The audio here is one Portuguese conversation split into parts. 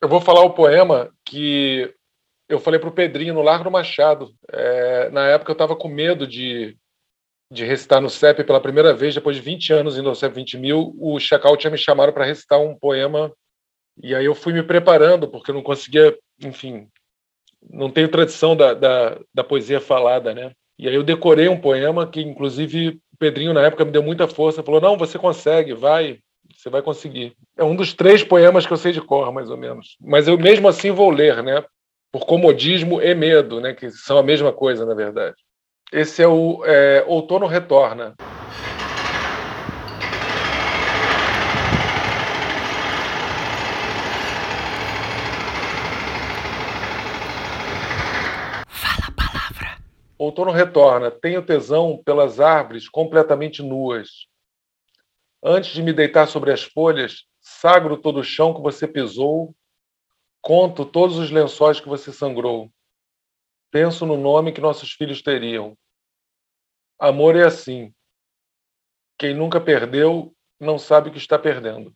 Eu vou falar o poema que eu falei para o Pedrinho no Largo Machado. É, na época eu estava com medo de, de recitar no CEP pela primeira vez, depois de 20 anos indo ao CEP 20 mil. O Chacal tinha me chamado para recitar um poema e aí eu fui me preparando, porque eu não conseguia, enfim, não tenho tradição da, da, da poesia falada, né? E aí eu decorei um poema que, inclusive, o Pedrinho, na época, me deu muita força. Falou, não, você consegue, vai, você vai conseguir. É um dos três poemas que eu sei de cor, mais ou menos. Mas eu mesmo assim vou ler, né? Por comodismo e medo, né? Que são a mesma coisa, na verdade. Esse é o é, Outono Retorna. Outono retorna, tenho tesão pelas árvores completamente nuas. Antes de me deitar sobre as folhas, sagro todo o chão que você pisou, conto todos os lençóis que você sangrou. Penso no nome que nossos filhos teriam. Amor é assim. Quem nunca perdeu não sabe o que está perdendo.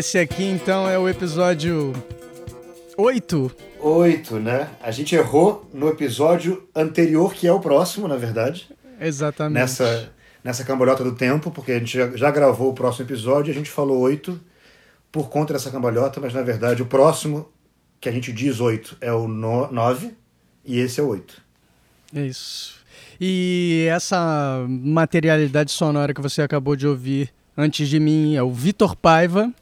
Esse aqui, então, é o episódio 8. 8, né? A gente errou no episódio anterior, que é o próximo, na verdade. Exatamente. Nessa, nessa cambalhota do tempo, porque a gente já, já gravou o próximo episódio e a gente falou 8 por conta dessa cambalhota, mas na verdade o próximo que a gente diz 8 é o 9 e esse é o 8. Isso. E essa materialidade sonora que você acabou de ouvir antes de mim é o Vitor Paiva.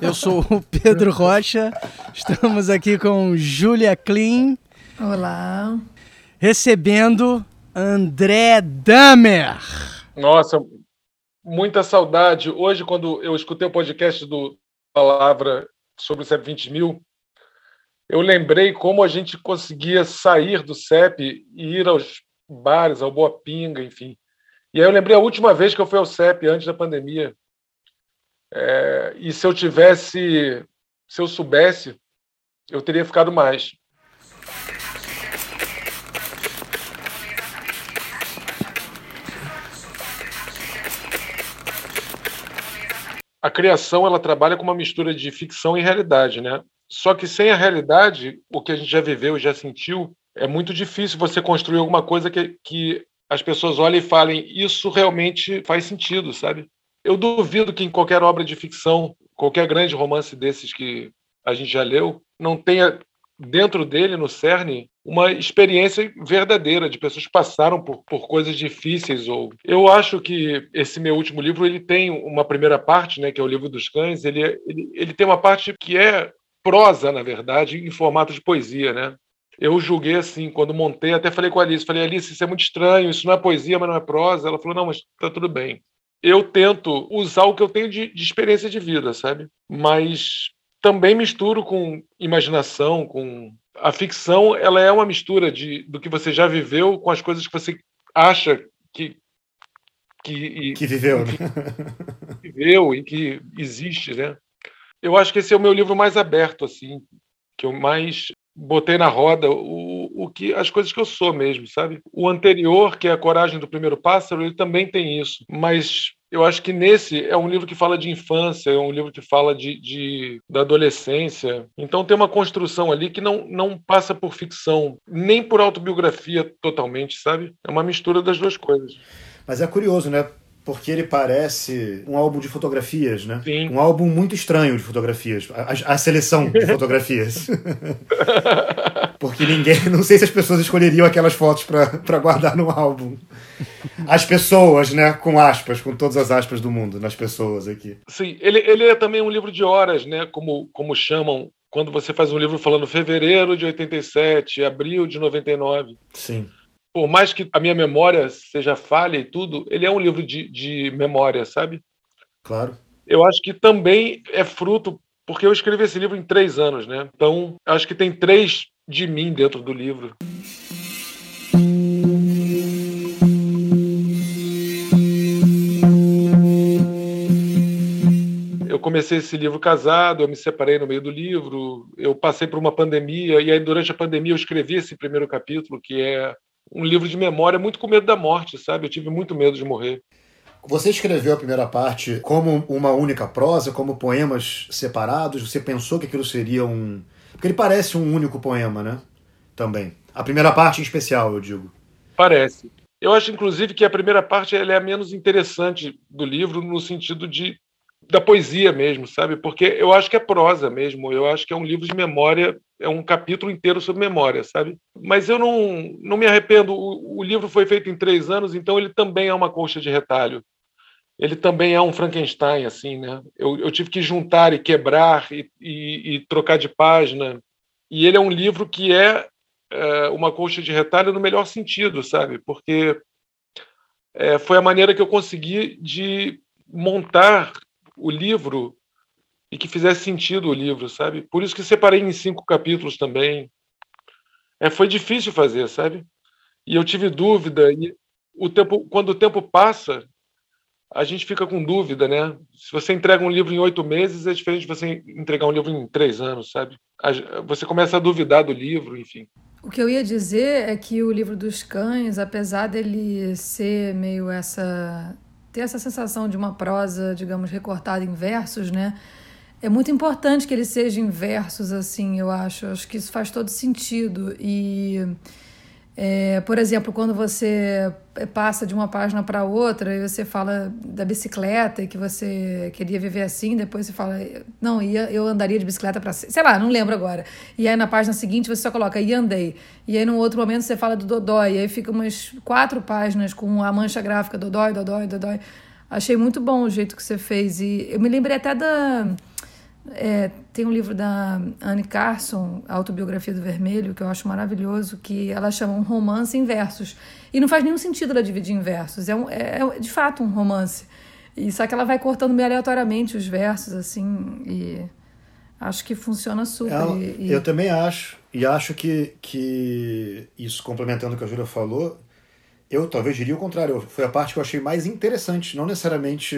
Eu sou o Pedro Rocha. Estamos aqui com Júlia Klein. Olá. Recebendo André Damer. Nossa, muita saudade. Hoje, quando eu escutei o podcast do Palavra sobre o CEP 20 mil, eu lembrei como a gente conseguia sair do CEP e ir aos bares, ao Boa Pinga, enfim. E aí eu lembrei a última vez que eu fui ao CEP, antes da pandemia. É, e se eu tivesse, se eu soubesse, eu teria ficado mais. A criação ela trabalha com uma mistura de ficção e realidade, né? Só que sem a realidade, o que a gente já viveu e já sentiu, é muito difícil você construir alguma coisa que, que as pessoas olhem e falem isso realmente faz sentido, sabe? Eu duvido que em qualquer obra de ficção, qualquer grande romance desses que a gente já leu, não tenha dentro dele, no cerne, uma experiência verdadeira de pessoas que passaram por, por coisas difíceis. ou Eu acho que esse meu último livro ele tem uma primeira parte, né, que é o livro dos cães, ele, ele, ele tem uma parte que é prosa, na verdade, em formato de poesia, né? Eu julguei assim, quando montei, até falei com a Alice, falei, Alice, isso é muito estranho, isso não é poesia, mas não é prosa. Ela falou, não, mas tá tudo bem eu tento usar o que eu tenho de, de experiência de vida, sabe? Mas também misturo com imaginação, com a ficção, ela é uma mistura de do que você já viveu com as coisas que você acha que que, que viveu, né? que viveu e que existe, né? Eu acho que esse é o meu livro mais aberto assim, que eu mais botei na roda o, o que as coisas que eu sou mesmo, sabe? O anterior, que é a Coragem do Primeiro Pássaro, ele também tem isso, mas eu acho que nesse é um livro que fala de infância, é um livro que fala de, de, da adolescência. Então tem uma construção ali que não, não passa por ficção, nem por autobiografia totalmente, sabe? É uma mistura das duas coisas. Mas é curioso, né? porque ele parece um álbum de fotografias, né? Sim. Um álbum muito estranho de fotografias. A, a seleção de fotografias. porque ninguém. Não sei se as pessoas escolheriam aquelas fotos para guardar no álbum. As pessoas, né? Com aspas, com todas as aspas do mundo, nas pessoas aqui. Sim, ele, ele é também um livro de horas, né? Como, como chamam quando você faz um livro falando fevereiro de 87, abril de 99. Sim por mais que a minha memória seja falha e tudo, ele é um livro de, de memória, sabe? Claro. Eu acho que também é fruto, porque eu escrevi esse livro em três anos, né? Então, acho que tem três de mim dentro do livro. comecei esse livro casado, eu me separei no meio do livro, eu passei por uma pandemia, e aí durante a pandemia eu escrevi esse primeiro capítulo, que é um livro de memória muito com medo da morte, sabe? Eu tive muito medo de morrer. Você escreveu a primeira parte como uma única prosa, como poemas separados? Você pensou que aquilo seria um. Porque ele parece um único poema, né? Também. A primeira parte em especial, eu digo. Parece. Eu acho, inclusive, que a primeira parte é a menos interessante do livro, no sentido de da poesia mesmo, sabe? Porque eu acho que é prosa mesmo. Eu acho que é um livro de memória, é um capítulo inteiro sobre memória, sabe? Mas eu não, não me arrependo. O, o livro foi feito em três anos, então ele também é uma colcha de retalho. Ele também é um Frankenstein, assim, né? Eu, eu tive que juntar e quebrar e, e, e, trocar de página. E ele é um livro que é, é uma colcha de retalho no melhor sentido, sabe? Porque é, foi a maneira que eu consegui de montar o livro e que fizesse sentido o livro, sabe? Por isso que separei em cinco capítulos também. É, foi difícil fazer, sabe? E eu tive dúvida. E o tempo, quando o tempo passa, a gente fica com dúvida, né? Se você entrega um livro em oito meses, é diferente de você entregar um livro em três anos, sabe? Você começa a duvidar do livro, enfim. O que eu ia dizer é que o livro dos cães, apesar dele ser meio essa ter essa sensação de uma prosa, digamos, recortada em versos, né? É muito importante que ele seja em versos, assim, eu acho. Acho que isso faz todo sentido. E, é, por exemplo, quando você passa de uma página para outra e você fala da bicicleta e que você queria viver assim, depois você fala, não, ia, eu andaria de bicicleta para. Sei lá, não lembro agora. E aí na página seguinte você só coloca, e andei. E aí no outro momento você fala do Dodói. E aí fica umas quatro páginas com a mancha gráfica Dodói, Dodói, Dodói. Achei muito bom o jeito que você fez. E eu me lembrei até da. É, tem um livro da Anne Carson, Autobiografia do Vermelho, que eu acho maravilhoso, que ela chama um romance em versos. E não faz nenhum sentido ela dividir em versos. É, um, é, é de fato um romance. E só que ela vai cortando meio aleatoriamente os versos, assim, e acho que funciona super. Ela, e, eu também acho. E acho que, que isso, complementando o que a Júlia falou, eu talvez diria o contrário. Foi a parte que eu achei mais interessante. Não necessariamente.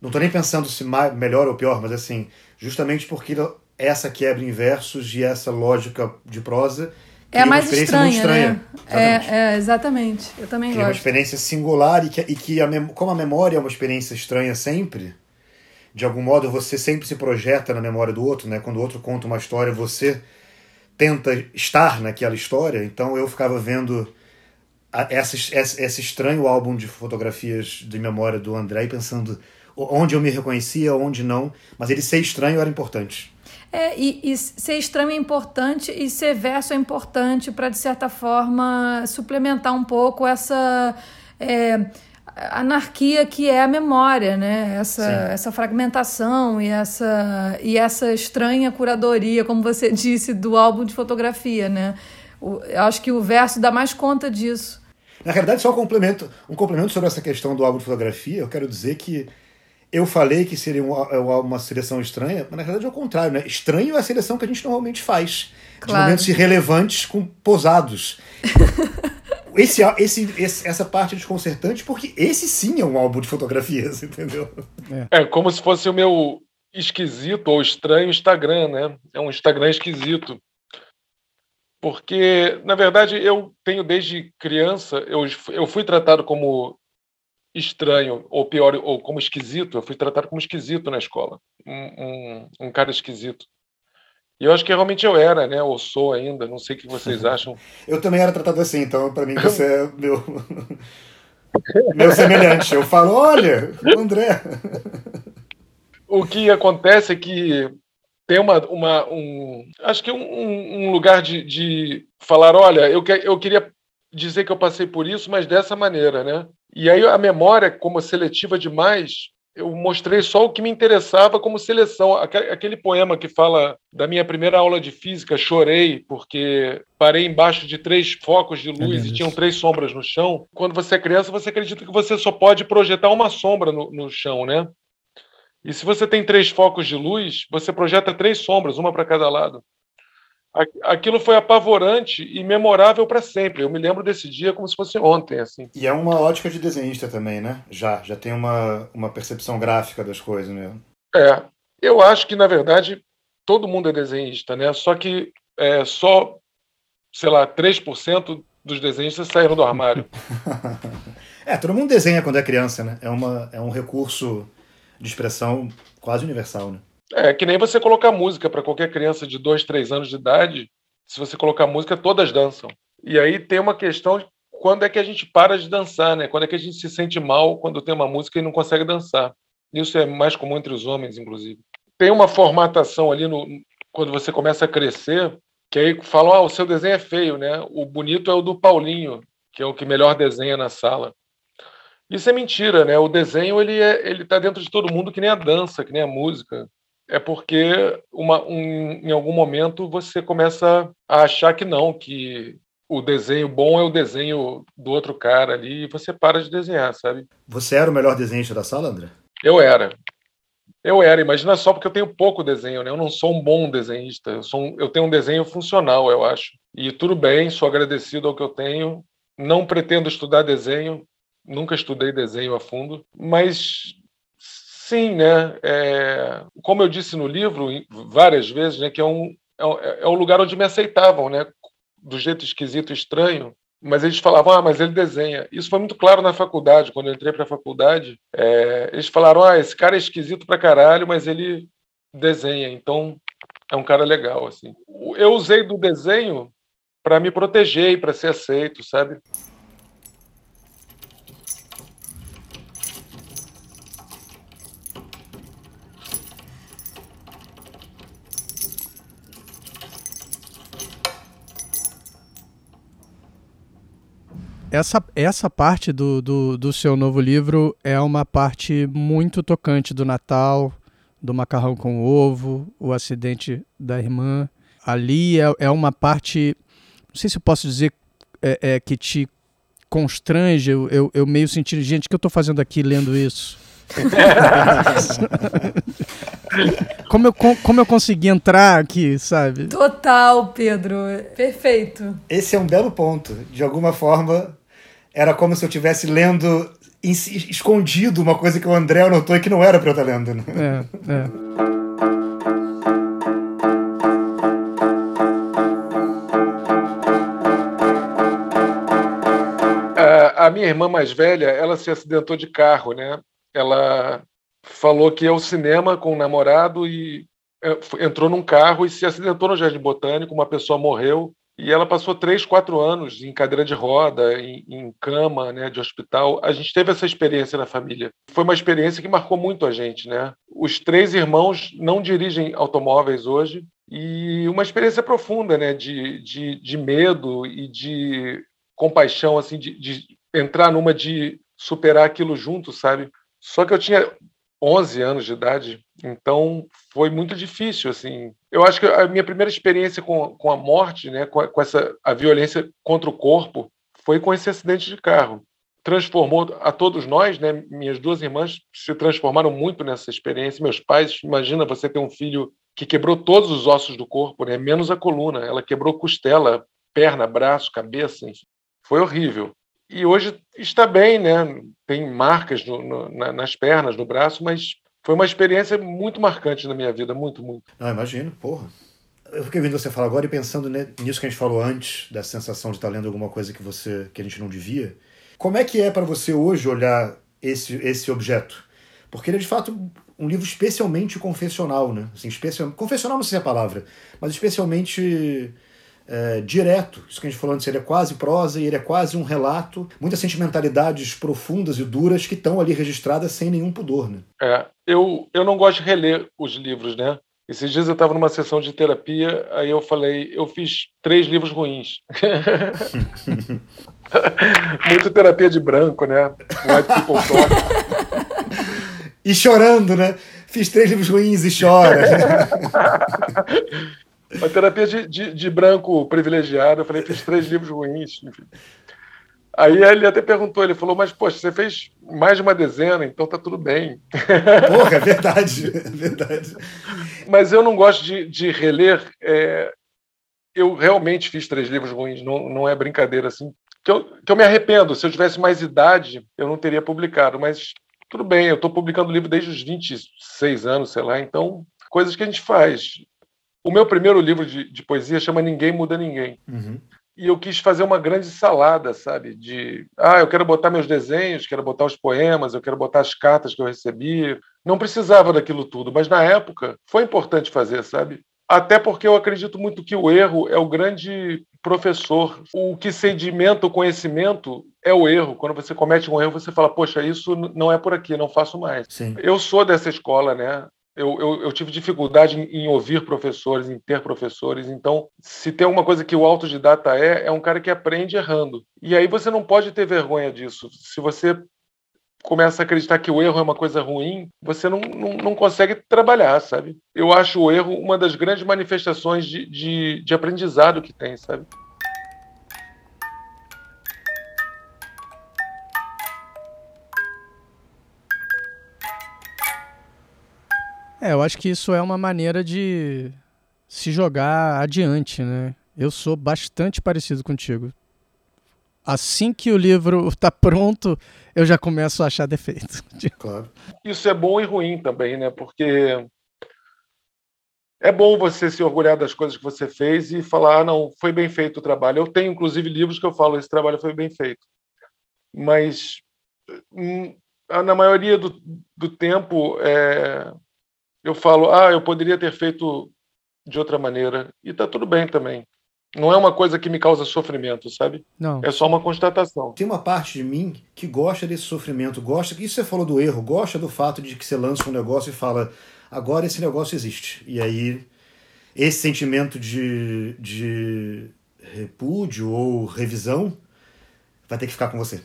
Não estou nem pensando se mais, melhor ou pior, mas assim, justamente porque essa quebra em versos e essa lógica de prosa. É a mais estranha, estranha, né? Exatamente. É, é, exatamente. Eu também que gosto. É uma experiência singular e que, e que a como a memória é uma experiência estranha sempre, de algum modo você sempre se projeta na memória do outro, né? Quando o outro conta uma história, você tenta estar naquela história. Então eu ficava vendo essa, essa, esse estranho álbum de fotografias de memória do André e pensando onde eu me reconhecia, onde não, mas ele ser estranho era importante. É, e, e ser estranho é importante e ser verso é importante para, de certa forma, suplementar um pouco essa é, anarquia que é a memória, né? Essa, essa fragmentação e essa, e essa estranha curadoria, como você disse, do álbum de fotografia, né? eu acho que o verso dá mais conta disso. Na realidade, só um complemento, um complemento sobre essa questão do álbum de fotografia, eu quero dizer que eu falei que seria uma seleção estranha, mas na verdade é o contrário, né? Estranho é a seleção que a gente normalmente faz. Claro. De momentos irrelevantes com posados. esse, esse, esse, essa parte é desconcertante, porque esse sim é um álbum de fotografias, entendeu? É, é como se fosse o meu esquisito ou estranho Instagram, né? É um Instagram esquisito porque, na verdade, eu tenho desde criança, eu, eu fui tratado como estranho, ou pior, ou como esquisito, eu fui tratado como esquisito na escola, um, um, um cara esquisito. E eu acho que realmente eu era, né? Ou sou ainda, não sei o que vocês acham. Eu também era tratado assim, então para mim você é meu, meu semelhante. Eu falo, olha, André. O que acontece é que tem uma, uma um, acho que um, um lugar de, de falar, olha, eu, que, eu queria dizer que eu passei por isso, mas dessa maneira, né? E aí a memória, como seletiva demais, eu mostrei só o que me interessava como seleção. Aquele poema que fala da minha primeira aula de física, chorei porque parei embaixo de três focos de luz é e tinham três sombras no chão. Quando você é criança, você acredita que você só pode projetar uma sombra no, no chão, né? E se você tem três focos de luz, você projeta três sombras, uma para cada lado. Aquilo foi apavorante e memorável para sempre. Eu me lembro desse dia como se fosse ontem, assim. E é uma ótica de desenhista também, né? Já, já tem uma, uma percepção gráfica das coisas, né? É, eu acho que, na verdade, todo mundo é desenhista, né? Só que é, só, sei lá, 3% dos desenhistas saíram do armário. é, todo mundo desenha quando é criança, né? É, uma, é um recurso de expressão quase universal, né? É, que nem você colocar música para qualquer criança de 2, 3 anos de idade. Se você colocar música, todas dançam. E aí tem uma questão de quando é que a gente para de dançar, né? Quando é que a gente se sente mal quando tem uma música e não consegue dançar. Isso é mais comum entre os homens, inclusive. Tem uma formatação ali no, quando você começa a crescer, que aí falam, ah, o seu desenho é feio, né? O bonito é o do Paulinho, que é o que melhor desenha na sala. Isso é mentira, né? O desenho ele é, ele está dentro de todo mundo que nem a dança, que nem a música é porque uma, um, em algum momento você começa a achar que não, que o desenho bom é o desenho do outro cara ali e você para de desenhar, sabe? Você era o melhor desenhista da sala, André? Eu era. Eu era, imagina só porque eu tenho pouco desenho, né? Eu não sou um bom desenhista, eu, sou um, eu tenho um desenho funcional, eu acho. E tudo bem, sou agradecido ao que eu tenho. Não pretendo estudar desenho, nunca estudei desenho a fundo, mas Sim, né? É, como eu disse no livro várias vezes, né, que é um, é, é um lugar onde me aceitavam, né? Do jeito esquisito, estranho, mas eles falavam, ah, mas ele desenha. Isso foi muito claro na faculdade, quando eu entrei para a faculdade. É, eles falaram, ah, esse cara é esquisito pra caralho, mas ele desenha, então é um cara legal, assim. Eu usei do desenho para me proteger e para ser aceito, sabe? Essa, essa parte do, do, do, seu novo livro é uma parte muito tocante do Natal, do macarrão com ovo, o acidente da irmã. Ali é, é uma parte, não sei se eu posso dizer é, é que te constrange, eu, eu, eu meio sentindo, gente, o que eu estou fazendo aqui lendo isso? como, eu, como eu consegui entrar aqui, sabe? Total, Pedro. Perfeito. Esse é um belo ponto. De alguma forma, era como se eu estivesse lendo escondido uma coisa que o André anotou e que não era para eu estar lendo. Né? É, é. A minha irmã mais velha, ela se acidentou de carro, né? Ela falou que ia ao cinema com o namorado e é, entrou num carro e se acidentou no Jardim Botânico, uma pessoa morreu e ela passou três, quatro anos em cadeira de roda, em, em, cama, né, de hospital. A gente teve essa experiência na família. Foi uma experiência que marcou muito a gente, né? Os três irmãos não dirigem automóveis hoje e uma experiência profunda, né, de, de, de medo e de compaixão, assim, de, de entrar numa de superar aquilo junto, sabe? Só que eu tinha 11 anos de idade, então foi muito difícil, assim. Eu acho que a minha primeira experiência com, com a morte, né, com, com essa a violência contra o corpo, foi com esse acidente de carro. Transformou a todos nós, né? Minhas duas irmãs se transformaram muito nessa experiência. Meus pais, imagina você ter um filho que quebrou todos os ossos do corpo, né? Menos a coluna. Ela quebrou costela, perna, braço, cabeça. Enfim. Foi horrível e hoje está bem, né? Tem marcas no, no, na, nas pernas, no braço, mas foi uma experiência muito marcante na minha vida, muito, muito. Ah, imagino, porra. Eu fiquei vendo você falar agora e pensando nisso que a gente falou antes, da sensação de estar lendo alguma coisa que você que a gente não devia. Como é que é para você hoje olhar esse, esse objeto? Porque ele é de fato um livro especialmente confessional, né? Assim, especial, confessional não sei se é a palavra, mas especialmente é, direto. Isso que a gente falou antes, ele é quase prosa e ele é quase um relato. Muitas sentimentalidades profundas e duras que estão ali registradas sem nenhum pudor. Né? É, eu, eu não gosto de reler os livros, né? Esses dias eu estava numa sessão de terapia, aí eu falei, eu fiz três livros ruins. Muito terapia de branco, né? White People Talk. e chorando, né? Fiz três livros ruins e chora. Uma terapia de, de, de, branco privilegiado. Eu falei, fiz três livros ruins. Enfim. Aí ele até perguntou, ele falou, mas, poxa, você fez mais de uma dezena, então tá tudo bem. Porra, é verdade, é verdade. Mas eu não gosto de, de reler. É... Eu realmente fiz três livros ruins, não, não é brincadeira assim. Que eu, que eu me arrependo. Se eu tivesse mais idade, eu não teria publicado, mas tudo bem, eu estou publicando livro desde os 26 anos, sei lá, então, coisas que a gente faz. O meu primeiro livro de, de poesia chama Ninguém Muda Ninguém. Uhum. E eu quis fazer uma grande salada, sabe? De, ah, eu quero botar meus desenhos, quero botar os poemas, eu quero botar as cartas que eu recebi. Não precisava daquilo tudo, mas na época foi importante fazer, sabe? Até porque eu acredito muito que o erro é o grande professor. O que sedimenta o conhecimento é o erro. Quando você comete um erro, você fala, poxa, isso não é por aqui, não faço mais. Sim. Eu sou dessa escola, né? Eu, eu, eu, tive dificuldade em, em, ouvir professores, em ter professores. Então, se tem uma coisa que o autodidata é, é um cara que aprende errando. E aí você não pode ter vergonha disso. Se você começa a acreditar que o erro é uma coisa ruim, você não, não, não consegue trabalhar, sabe? Eu acho o erro uma das grandes manifestações de, de, de aprendizado que tem, sabe? É, eu acho que isso é uma maneira de se jogar adiante, né? Eu sou bastante parecido contigo. Assim que o livro está pronto, eu já começo a achar defeito. Claro. Isso é bom e ruim também, né? Porque é bom você se orgulhar das coisas que você fez e falar, ah, não, foi bem feito o trabalho. Eu tenho, inclusive, livros que eu falo, esse trabalho foi bem feito. Mas, hum, na maioria do, do tempo, é, eu falo, ah, eu poderia ter feito de outra maneira. E tá tudo bem também. Não é uma coisa que me causa sofrimento, sabe? Não. É só uma constatação. Tem uma parte de mim que gosta desse sofrimento, gosta. Isso você falou do erro, gosta do fato de que você lança um negócio e fala, agora esse negócio existe. E aí, esse sentimento de, de repúdio ou revisão vai ter que ficar com você.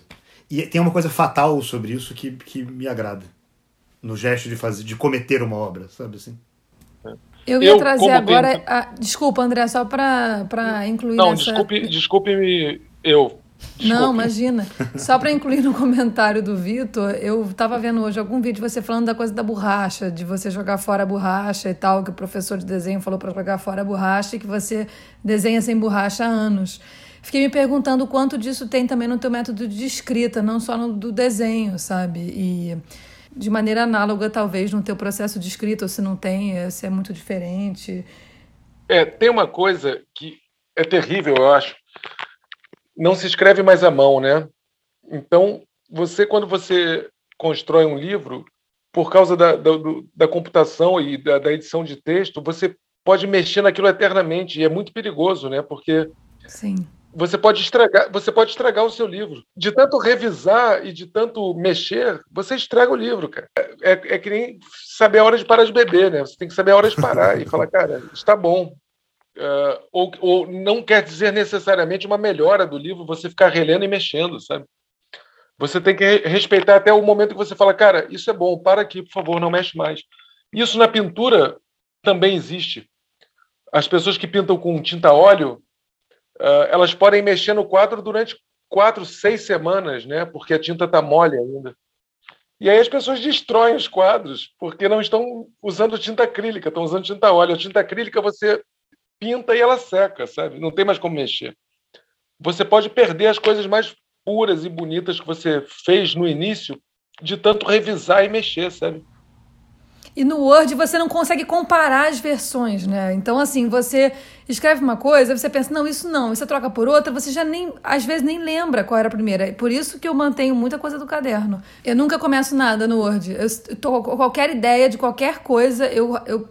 E tem uma coisa fatal sobre isso que, que me agrada no gesto de fazer, de cometer uma obra, sabe assim? Eu ia eu, trazer agora. Tenho... A... Desculpa, André, só para incluir. Não, essa... desculpe, desculpe-me, eu. Desculpe. Não, imagina. Só para incluir no comentário do Vitor, eu estava vendo hoje algum vídeo de você falando da coisa da borracha, de você jogar fora a borracha e tal, que o professor de desenho falou para jogar fora a borracha e que você desenha sem borracha há anos. Fiquei me perguntando o quanto disso tem também no teu método de escrita, não só no do desenho, sabe? E de maneira análoga, talvez, no teu processo de escrita, ou se não tem, é, se é muito diferente. É, tem uma coisa que é terrível, eu acho. Não se escreve mais à mão, né? Então, você, quando você constrói um livro, por causa da, da, da computação e da, da edição de texto, você pode mexer naquilo eternamente, e é muito perigoso, né? Porque Sim você pode estragar, você pode estragar o seu livro. De tanto revisar e de tanto mexer, você estraga o livro, cara. É, é, é, que nem saber a hora de parar de beber, né? Você tem que saber a hora de parar e falar, cara, está bom. Uh, ou, ou não quer dizer necessariamente uma melhora do livro você ficar relendo e mexendo, sabe? Você tem que respeitar até o momento que você fala, cara, isso é bom, para aqui, por favor, não mexe mais. Isso na pintura também existe. As pessoas que pintam com tinta óleo, uh, elas podem mexer no quadro durante quatro, seis semanas, né? Porque a tinta está mole ainda. E aí as pessoas destroem os quadros porque não estão usando tinta acrílica, estão usando tinta óleo. A tinta acrílica você pinta e ela seca, sabe? Não tem mais como mexer. Você pode perder as coisas mais puras e bonitas que você fez no início de tanto revisar e mexer, sabe? E no Word você não consegue comparar as versões, né? Então, assim, você escreve uma coisa, você pensa, não, isso não, você troca por outra, você já nem, às vezes, nem lembra qual era a primeira. Por isso que eu mantenho muita coisa do caderno. Eu nunca começo nada no Word. Eu tô qualquer ideia de qualquer coisa, eu, eu,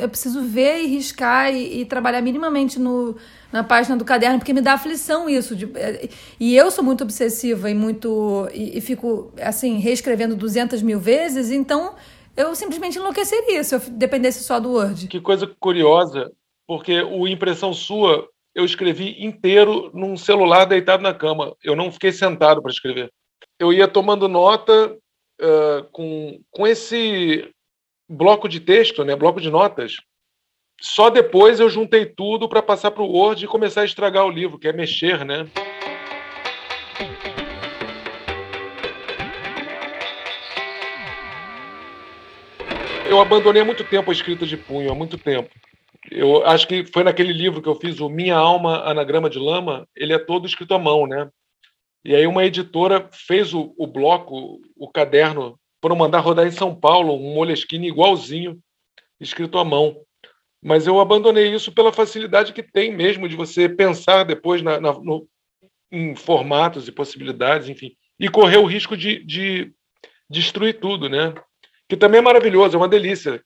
eu preciso ver e riscar e, e trabalhar minimamente no, na página do caderno, porque me dá aflição isso. De, é, e eu sou muito obsessiva e muito. E, e fico, assim, reescrevendo 200 mil vezes, então eu simplesmente enlouqueceria se eu dependesse só do Word. Que coisa curiosa, porque o Impressão Sua eu escrevi inteiro num celular deitado na cama. Eu não fiquei sentado para escrever. Eu ia tomando nota uh, com, com esse bloco de texto, né, bloco de notas. Só depois eu juntei tudo para passar para o Word e começar a estragar o livro, que é mexer, né? Eu abandonei há muito tempo a escrita de punho, há muito tempo. Eu acho que foi naquele livro que eu fiz, o Minha Alma, Anagrama de Lama, ele é todo escrito à mão, né? E aí uma editora fez o, o bloco, o caderno foram mandar rodar em São Paulo um Moleskine igualzinho, escrito à mão. Mas eu abandonei isso pela facilidade que tem mesmo de você pensar depois na, na, no, em formatos e possibilidades, enfim, e correr o risco de, de destruir tudo, né? Que também é maravilhoso, é uma delícia.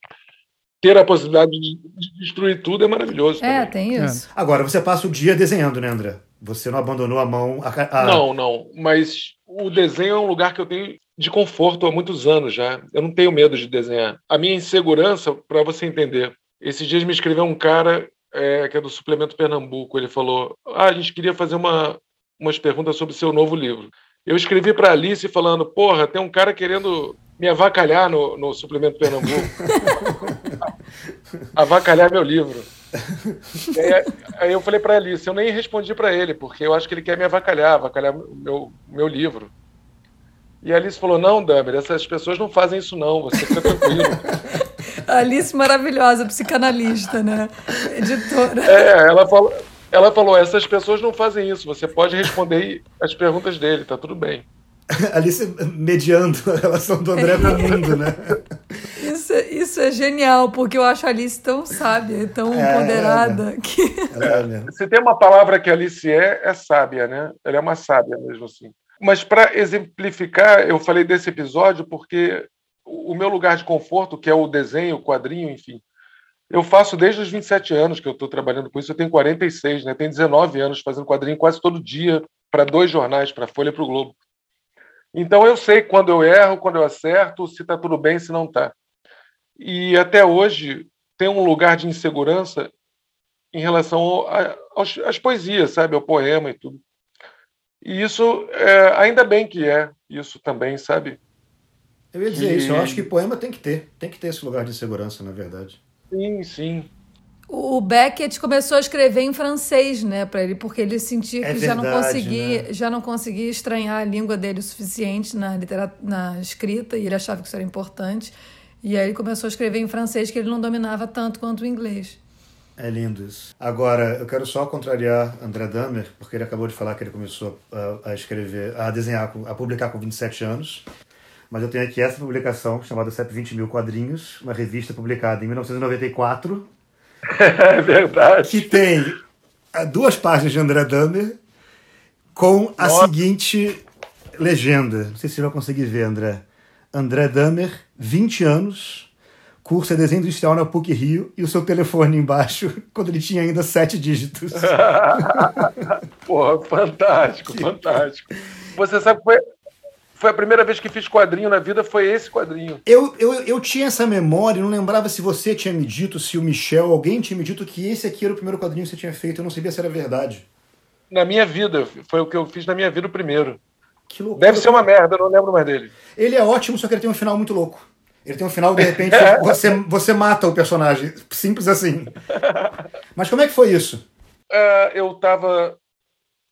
Ter a possibilidade de, de destruir tudo é maravilhoso. É, também. tem isso. É. Agora, você passa o dia desenhando, né, André? Você não abandonou a mão. A, a... Não, não. Mas o desenho é um lugar que eu tenho de conforto há muitos anos já. Eu não tenho medo de desenhar. A minha insegurança, para você entender, esses dias me escreveu um cara é, que é do Suplemento Pernambuco. Ele falou: Ah, a gente queria fazer uma, umas perguntas sobre o seu novo livro. Eu escrevi para Alice falando: Porra, tem um cara querendo me avacalhar no, no Suplemento Pernambuco. avacalhar meu livro. Aí, aí, eu falei para Alice, eu nem respondi para ele, porque eu acho que ele quer me avacalhar, avacalhar meu, meu livro. E a Alice falou: Não, Damer, essas pessoas não fazem isso, não, você fica tranquilo. Alice maravilhosa, psicanalista, né? Editora. É, ela falou, ela falou: essas pessoas não fazem isso, você pode responder as perguntas dele, tá tudo bem. Alice mediando a relação do André com o mundo, né? Isso, isso é genial, porque eu acho a Alice tão sábia, tão é, ponderada. É, que... É, se tem uma palavra que a Alice é, é sábia, né? Ela é uma sábia mesmo assim. Mas para exemplificar, eu falei desse episódio porque o meu lugar de conforto, que é o desenho, o quadrinho, enfim, eu faço desde os 27 anos que eu estou trabalhando com isso. Eu tenho 46, né? Tenho 19 anos fazendo quadrinho quase todo dia para dois jornais, para a Folha e para o Globo. Então eu sei quando eu erro, quando eu acerto, se está tudo bem, se não está. E até hoje tem um lugar de insegurança em relação às poesias, sabe, ao poema e tudo. E isso, é, ainda bem que é isso também, sabe? Eu ia dizer que... isso, eu acho que poema tem que ter, tem que ter esse lugar de insegurança, na verdade. Sim, sim. O Beckett começou a escrever em francês, né, para ele, porque ele sentia que é verdade, já não conseguia, né? já não conseguia estranhar a língua dele o suficiente na literatura, na escrita, e ele achava que isso era importante. E aí ele começou a escrever em francês que ele não dominava tanto quanto o inglês. É lindo isso. Agora, eu quero só contrariar André Damer, porque ele acabou de falar que ele começou a, a escrever, a desenhar, a publicar com 27 anos. Mas eu tenho aqui essa publicação chamada 120 mil quadrinhos, uma revista publicada em 1994 é verdade. Que tem ah, duas páginas de André Damer com a Nossa. seguinte legenda. Não sei se você vai conseguir ver, André. André Damer, 20 anos, cursa desenho industrial na PUC Rio e o seu telefone embaixo, quando ele tinha ainda sete dígitos. Porra, fantástico, fantástico. Você sabe que foi, foi a primeira vez que fiz quadrinho na vida, foi esse quadrinho. Eu, eu, eu tinha essa memória, não lembrava se você tinha me dito, se o Michel, alguém tinha me dito que esse aqui era o primeiro quadrinho que você tinha feito, eu não sabia se era verdade. Na minha vida, foi o que eu fiz na minha vida o primeiro. Que loucura. Deve ser uma merda, eu não lembro mais dele. Ele é ótimo, só que ele tem um final muito louco. Ele tem um final, de repente, você, você mata o personagem. Simples assim. Mas como é que foi isso? Uh, eu estava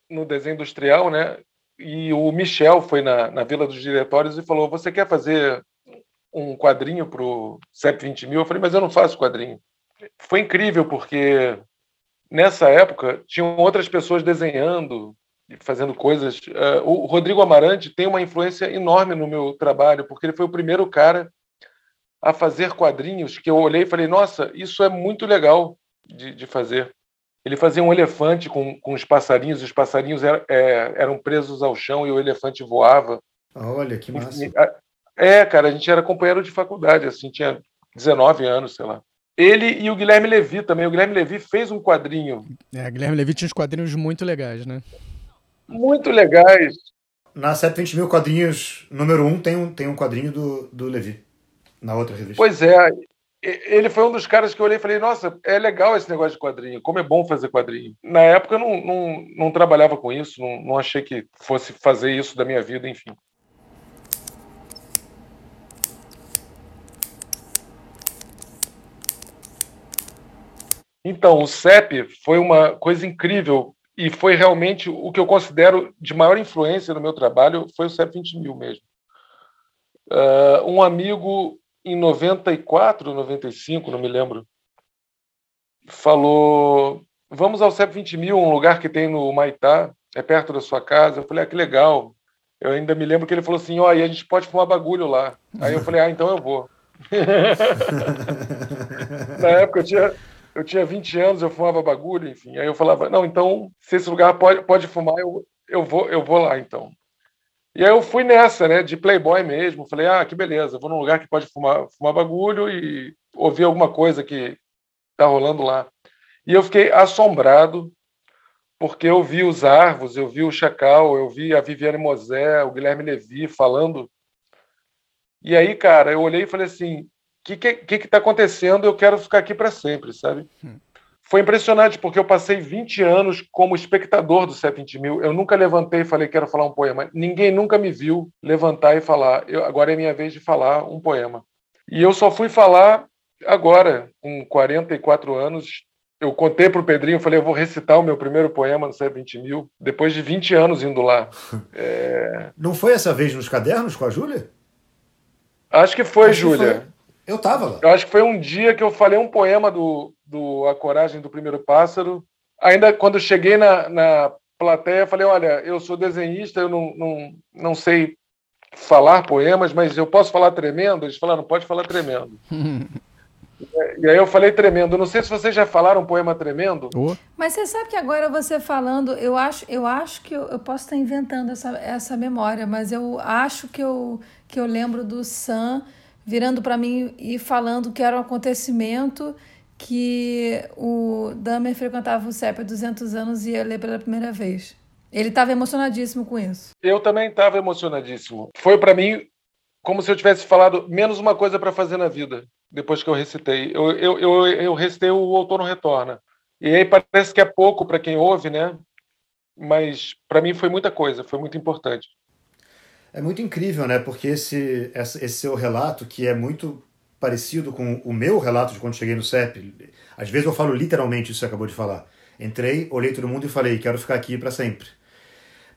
no desenho industrial, né? E o Michel foi na, na Vila dos Diretórios e falou: Você quer fazer um quadrinho para o CEP 20 mil? Eu falei: Mas eu não faço quadrinho. Foi incrível, porque nessa época tinham outras pessoas desenhando e fazendo coisas. Uh, o Rodrigo Amarante tem uma influência enorme no meu trabalho, porque ele foi o primeiro cara a fazer quadrinhos que eu olhei e falei: Nossa, isso é muito legal de, de fazer. Ele fazia um elefante com, com os passarinhos, os passarinhos er, é, eram presos ao chão e o elefante voava. Olha, que massa. É, cara, a gente era companheiro de faculdade, assim, tinha 19 anos, sei lá. Ele e o Guilherme Levi também. O Guilherme Levi fez um quadrinho. É, o Guilherme Levi tinha uns quadrinhos muito legais, né? Muito legais. Na 720 mil quadrinhos, número 1, um, tem um, tem um quadrinho do, do Levi. Na outra revista. Pois é, ele foi um dos caras que eu olhei e falei, nossa, é legal esse negócio de quadrinho, como é bom fazer quadrinho. Na época eu não, não, não trabalhava com isso, não, não achei que fosse fazer isso da minha vida, enfim. Então, o CEP foi uma coisa incrível e foi realmente o que eu considero de maior influência no meu trabalho foi o CEP 20 mil mesmo. Uh, um amigo em 94, 95, não me lembro, falou: Vamos ao CEP 20 mil, um lugar que tem no Maitá, é perto da sua casa. Eu falei: Ah, que legal. Eu ainda me lembro que ele falou assim: ó, oh, e a gente pode fumar bagulho lá. Aí eu falei: ah, então eu vou. Na época eu tinha, eu tinha 20 anos, eu fumava bagulho, enfim. Aí eu falava: não, então, se esse lugar pode, pode fumar, eu, eu, vou, eu vou lá então. E aí eu fui nessa, né, de playboy mesmo. Falei: ah, que beleza, vou num lugar que pode fumar, fumar bagulho e ouvir alguma coisa que tá rolando lá. E eu fiquei assombrado porque eu vi os Arvos, eu vi o Chacal, eu vi a Viviane Mosé, o Guilherme Levi falando. E aí, cara, eu olhei e falei assim: o que que, que que tá acontecendo? Eu quero ficar aqui para sempre, sabe? Hum. Foi impressionante, porque eu passei 20 anos como espectador do 70 mil. Eu nunca levantei e falei, quero falar um poema. Ninguém nunca me viu levantar e falar, eu, agora é minha vez de falar um poema. E eu só fui falar agora, com 44 anos, eu contei para o Pedrinho, falei, eu vou recitar o meu primeiro poema no C20 mil, depois de 20 anos indo lá. É... Não foi essa vez nos cadernos com a Júlia? Acho que foi, Júlia. Eu estava lá. Eu acho que foi um dia que eu falei um poema do, do A Coragem do Primeiro Pássaro. Ainda quando cheguei na, na plateia, falei, olha, eu sou desenhista, eu não, não, não sei falar poemas, mas eu posso falar tremendo? Eles falaram, pode falar tremendo. E aí eu falei tremendo. Não sei se vocês já falaram um poema tremendo. Oh. Mas você sabe que agora você falando, eu acho, eu acho que eu, eu posso estar inventando essa, essa memória, mas eu acho que eu, que eu lembro do Sam virando para mim e falando que era um acontecimento que o Dahmer frequentava o CEP há 200 anos e ia ler pela primeira vez. Ele estava emocionadíssimo com isso. Eu também estava emocionadíssimo. Foi para mim como se eu tivesse falado menos uma coisa para fazer na vida depois que eu recitei. Eu, eu, eu, eu recitei o Outono Retorna. E aí parece que é pouco para quem ouve, né? Mas para mim foi muita coisa, foi muito importante. É muito incrível, né? Porque esse, esse seu relato, que é muito parecido com o meu relato de quando cheguei no CEP, às vezes eu falo literalmente isso que você acabou de falar. Entrei, olhei todo mundo e falei, quero ficar aqui para sempre.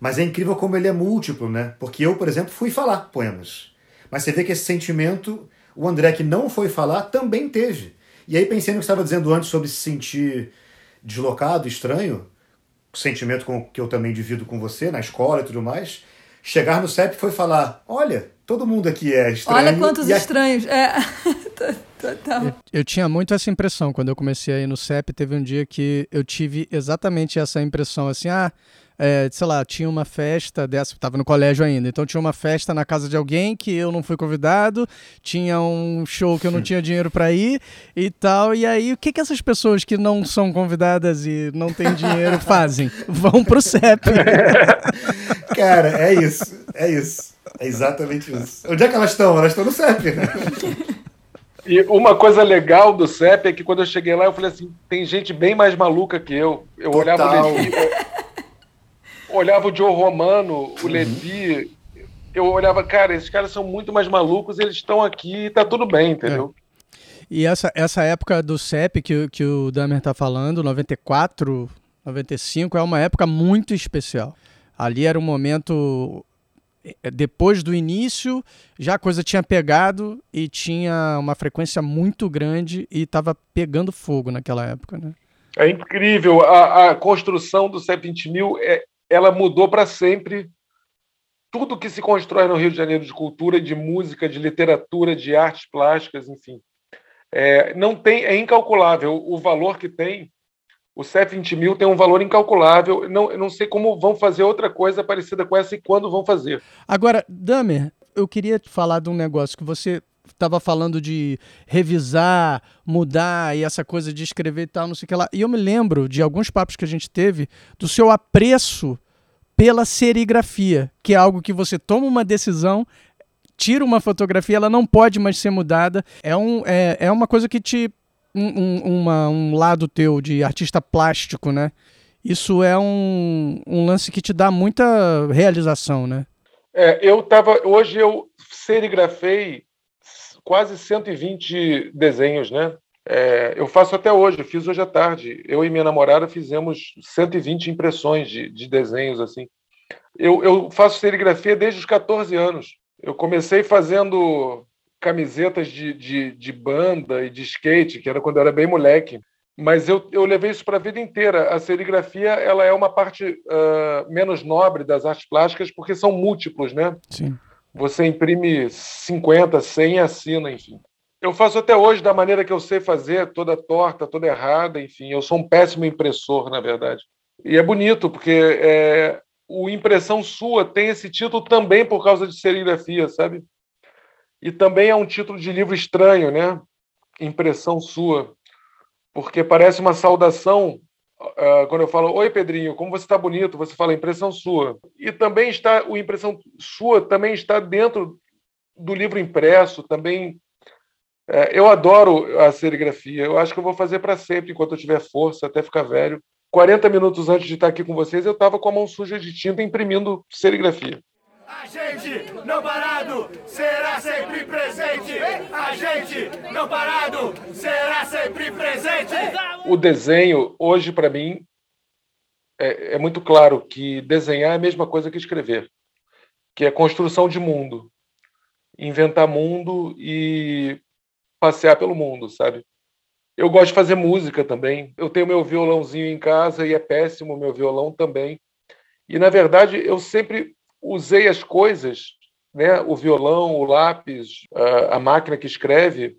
Mas é incrível como ele é múltiplo, né? Porque eu, por exemplo, fui falar poemas. Mas você vê que esse sentimento o André, que não foi falar, também teve. E aí, pensei no que estava dizendo antes sobre se sentir deslocado, estranho, sentimento com, que eu também divido com você, na escola e tudo mais. Chegar no CEP foi falar: olha, todo mundo aqui é estranho. Olha quantos estranhos. É. Total. Eu, eu, tinha muito essa impressão quando eu comecei a ir no CEP. Teve um dia que eu tive exatamente essa impressão assim: ah, é, sei lá, tinha uma festa dessa, estava no colégio ainda, então tinha uma festa na casa de alguém que eu não fui convidado, tinha um show que eu não tinha dinheiro para ir e tal. E aí, o que, que essas pessoas que não são convidadas e não têm dinheiro fazem? Vão pro CEP. Cara, é isso, é isso. É exatamente isso. Onde é que elas estão? Elas estão no CEP, né? E uma coisa legal do CEP é que quando eu cheguei lá, eu falei assim: tem gente bem mais maluca que eu. Eu Total. olhava o Levi, olhava o Joe Romano, o uhum. Levi, eu olhava, cara, esses caras são muito mais malucos, eles estão aqui e tá tudo bem, entendeu? É. E essa, essa época do CEP que, que o Damer tá falando, 94, 95, é uma época muito especial. Ali era um momento depois do início, já a coisa tinha pegado e tinha uma frequência muito grande e estava pegando fogo naquela época, né? É incrível. A, a construção do 720 mil é, ela mudou para sempre tudo que se constrói no Rio de Janeiro de cultura, de música, de literatura, de artes plásticas, enfim. É, não tem, é incalculável o valor que tem. O CEF 20 mil tem um valor incalculável. Não, eu não sei como vão fazer outra coisa parecida com essa e quando vão fazer. Agora, Damer, eu queria falar de um negócio que você estava falando de revisar, mudar e essa coisa de escrever e tal, não sei o que lá. E eu me lembro de alguns papos que a gente teve do seu apreço pela serigrafia, que é algo que você toma uma decisão, tira uma fotografia, ela não pode mais ser mudada. É, um, é, é uma coisa que te. Um, uma, um lado teu de artista plástico, né? Isso é um, um lance que te dá muita realização, né? É, eu tava. Hoje eu serigrafei quase 120 desenhos, né? É, eu faço até hoje, fiz hoje à tarde. Eu e minha namorada fizemos 120 impressões de, de desenhos assim. Eu, eu, faço serigrafia desde os 14 anos. Eu comecei fazendo camisetas de, de, de, banda e de skate, que era quando eu era bem moleque. Mas eu, eu levei isso para a vida inteira. A serigrafia ela é uma parte uh, menos nobre das artes plásticas porque são múltiplos, né? Sim. Você imprime 50, 100 e assina, enfim. Eu faço até hoje da maneira que eu sei fazer, toda torta, toda errada, enfim. Eu sou um péssimo impressor, na verdade. E é bonito, porque é, o Impressão Sua tem esse título também por causa de serigrafia, sabe? E também é um título de livro estranho, né? Impressão Sua. Porque parece uma saudação Uh, quando eu falo, oi Pedrinho, como você está bonito, você fala impressão sua. E também está, o impressão sua também está dentro do livro impresso, também. Uh, eu adoro a serigrafia, eu acho que eu vou fazer para sempre, enquanto eu tiver força, até ficar velho. 40 minutos antes de estar aqui com vocês, eu estava com a mão suja de tinta imprimindo serigrafia. A gente não parado será sempre presente. A gente não parado será sempre presente. O desenho, hoje, para mim, é, é, muito claro que desenhar é a mesma coisa que escrever, que é construção de mundo, inventar mundo e passear pelo mundo, sabe? Eu gosto de fazer música também. Eu tenho meu violãozinho em casa e é péssimo meu violão também. E na verdade eu sempre usei as coisas, né, o violão, o lápis, a máquina que escreve,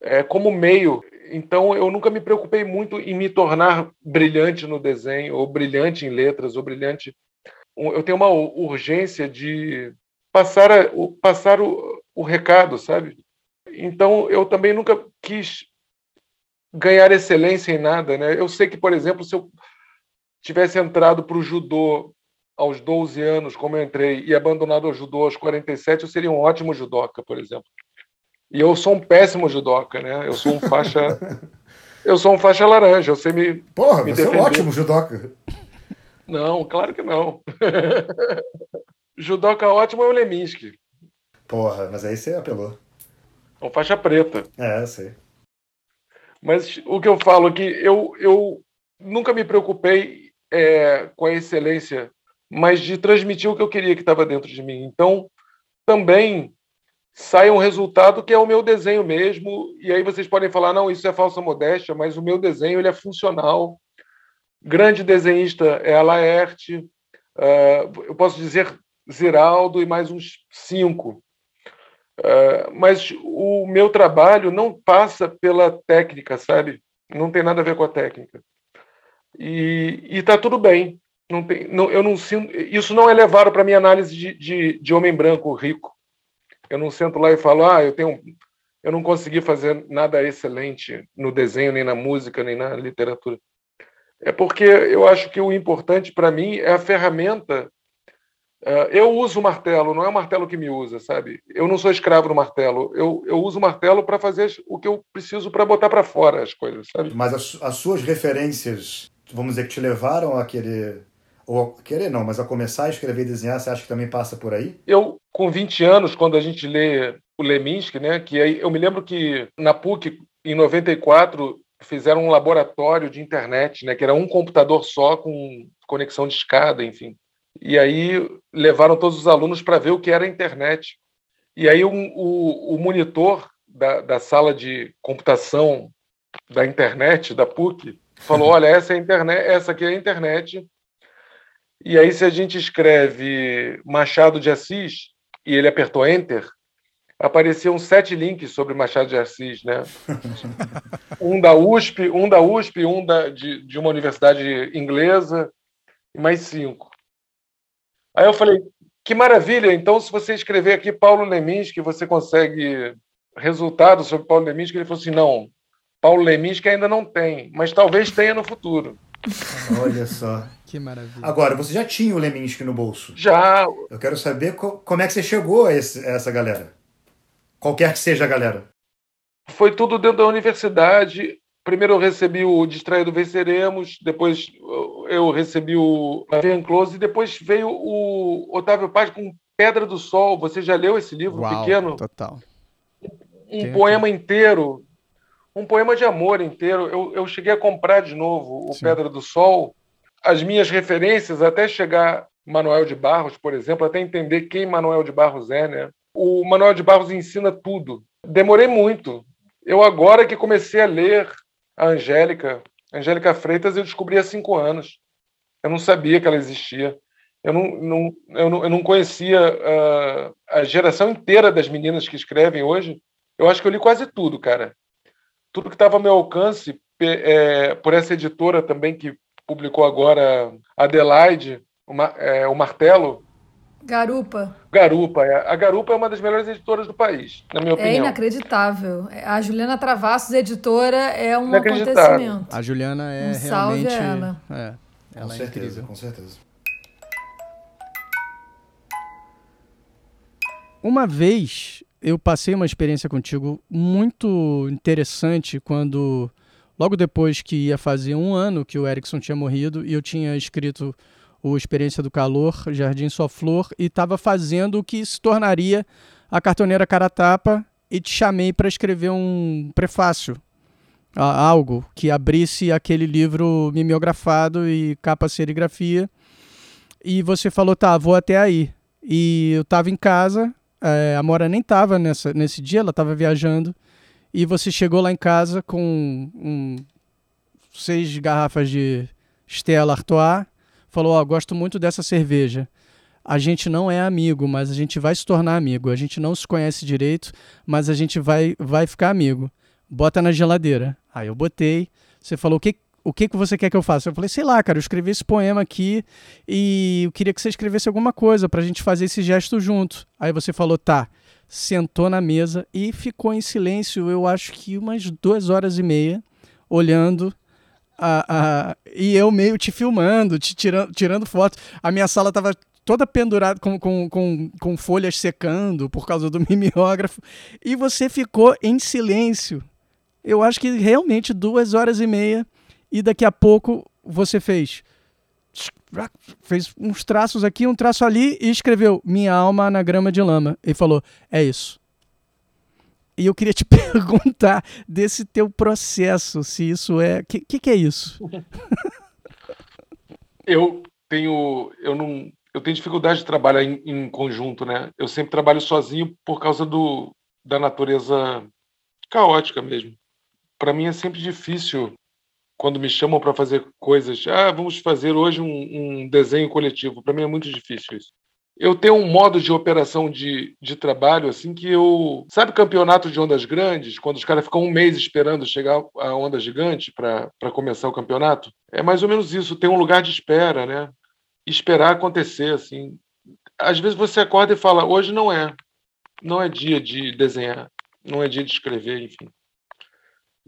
é, como meio. Então, eu nunca me preocupei muito em me tornar brilhante no desenho, ou brilhante em letras, ou brilhante. Eu tenho uma urgência de passar, a, passar o, o recado, sabe? Então, eu também nunca quis ganhar excelência em nada, né? Eu sei que, por exemplo, se eu tivesse entrado para o judô aos 12 anos, como eu entrei, e abandonado o judô aos 47, eu seria um ótimo judoca, por exemplo. E eu sou um péssimo judoca, né? Eu sou um faixa. eu sou um faixa laranja, eu sei me. Porra, me você defender. é um ótimo judoca. Não, claro que não. judoca ótimo é o Leminski. Porra, mas aí você apelou. É um faixa preta. É, eu sei. Mas o que eu falo aqui, eu, eu nunca me preocupei é, com a excelência mas de transmitir o que eu queria que estava dentro de mim. Então, também sai um resultado que é o meu desenho mesmo, e aí vocês podem falar, não, isso é falsa modéstia, mas o meu desenho ele é funcional. Grande desenhista é a Laerte, uh, eu posso dizer Ziraldo e mais uns cinco. Uh, mas o meu trabalho não passa pela técnica, sabe? Não tem nada a ver com a técnica. E está tudo bem. Não tem, não, eu não sinto, isso não é levado para minha análise de, de, de, homem branco rico. Eu não sento lá e falo, ah, eu tenho, eu não consegui fazer nada excelente no desenho, nem na música, nem na literatura. É porque eu acho que o importante para mim é a ferramenta. Eu uso o martelo, não é o martelo que me usa, sabe? Eu não sou escravo do martelo. Eu, eu uso o martelo para fazer o que eu preciso para botar para fora as coisas, sabe? Mas as, as suas referências, vamos dizer, que te levaram a querer ou querer não, mas a começar a escrever e desenhar, você acha que também passa por aí? Eu, com 20 anos, quando a gente lê o Leminski, né, que aí eu me lembro que na PUC, em 94, fizeram um laboratório de internet, né, que era um computador só com conexão de escada, enfim. E aí levaram todos os alunos para ver o que era a internet. E aí um, o, o monitor da, da sala de computação da internet, da PUC, falou: olha, essa é a internet, essa aqui é a internet, e aí, se a gente escreve Machado de Assis e ele apertou Enter, apareciam sete links sobre Machado de Assis, né? um da USP, um da USP, um da, de, de uma universidade inglesa e mais cinco. Aí eu falei, que maravilha! Então, se você escrever aqui Paulo Leminski, você consegue resultados sobre Paulo Leminski. Ele falou assim, não, Paulo Leminski ainda não tem, mas talvez tenha no futuro. Olha só. Que maravilha. Agora, você já tinha o Leminski no bolso? Já. Eu quero saber co como é que você chegou a, esse, a essa galera. Qualquer que seja a galera. Foi tudo dentro da universidade. Primeiro eu recebi o Distraído Venceremos, depois eu recebi o Avian Close, e depois veio o Otávio Paz com Pedra do Sol. Você já leu esse livro Uau, pequeno? Total. Um Tem poema aqui. inteiro um poema de amor inteiro. Eu, eu cheguei a comprar de novo o Sim. Pedra do Sol. As minhas referências, até chegar Manuel de Barros, por exemplo, até entender quem Manuel de Barros é, né? O Manuel de Barros ensina tudo. Demorei muito. Eu agora que comecei a ler a Angélica. Angélica Freitas eu descobri há cinco anos. Eu não sabia que ela existia. Eu não, não, eu não, eu não conhecia uh, a geração inteira das meninas que escrevem hoje. Eu acho que eu li quase tudo, cara. Tudo que estava ao meu alcance, é, por essa editora também que publicou agora Adelaide, uma, é, o Martelo. Garupa. Garupa. É. A Garupa é uma das melhores editoras do país, na minha é opinião. É inacreditável. A Juliana Travassos, editora, é um acontecimento. A Juliana é um realmente... Salve ela. É, ela com é certeza, incrível. com certeza. Uma vez eu passei uma experiência contigo muito interessante quando, logo depois que ia fazer um ano que o Erickson tinha morrido, e eu tinha escrito o Experiência do Calor, Jardim Só Flor, e estava fazendo o que se tornaria a Cartoneira Caratapa, e te chamei para escrever um prefácio, algo que abrisse aquele livro mimeografado e capa serigrafia. E você falou, tá, vou até aí. E eu estava em casa, é, a Mora nem estava nesse dia, ela estava viajando. E você chegou lá em casa com um, seis garrafas de Stella Artois. Falou: Ó, oh, gosto muito dessa cerveja. A gente não é amigo, mas a gente vai se tornar amigo. A gente não se conhece direito, mas a gente vai, vai ficar amigo. Bota na geladeira. Aí eu botei. Você falou: o que, o que, que você quer que eu faça? Eu falei, sei lá, cara, eu escrevi esse poema aqui e eu queria que você escrevesse alguma coisa pra gente fazer esse gesto junto. Aí você falou, tá. Sentou na mesa e ficou em silêncio, eu acho que umas duas horas e meia, olhando a, a, e eu meio te filmando, te tirando, tirando foto. A minha sala tava toda pendurada com, com, com, com folhas secando por causa do mimeógrafo. E você ficou em silêncio. Eu acho que realmente duas horas e meia e daqui a pouco você fez fez uns traços aqui, um traço ali e escreveu minha alma na grama de lama e falou é isso. E eu queria te perguntar desse teu processo, se isso é, que que, que é isso? eu tenho, eu não, eu tenho dificuldade de trabalhar em, em conjunto, né? Eu sempre trabalho sozinho por causa do da natureza caótica mesmo. Para mim é sempre difícil quando me chamam para fazer coisas, ah, vamos fazer hoje um, um desenho coletivo. Para mim é muito difícil isso. Eu tenho um modo de operação de, de trabalho assim que eu. Sabe campeonato de ondas grandes? Quando os caras ficam um mês esperando chegar a onda gigante para começar o campeonato? É mais ou menos isso. Tem um lugar de espera, né? Esperar acontecer, assim. Às vezes você acorda e fala: hoje não é. Não é dia de desenhar. Não é dia de escrever, enfim.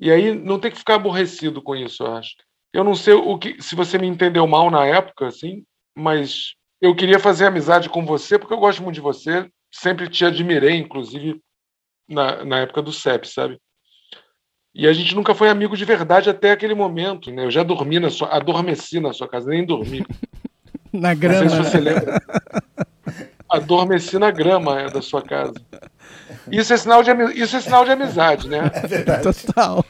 E aí não tem que ficar aborrecido com isso, eu acho. Eu não sei o que, se você me entendeu mal na época, assim, mas eu queria fazer amizade com você porque eu gosto muito de você. Sempre te admirei, inclusive na, na época do CEP, sabe? E a gente nunca foi amigo de verdade até aquele momento, né? Eu já dormi na sua, adormeci na sua casa, nem dormi. na grama. Não sei se você lembra. Adormeci na grama é, da sua casa. Isso é sinal de, isso é sinal de amizade, né? É verdade. Total.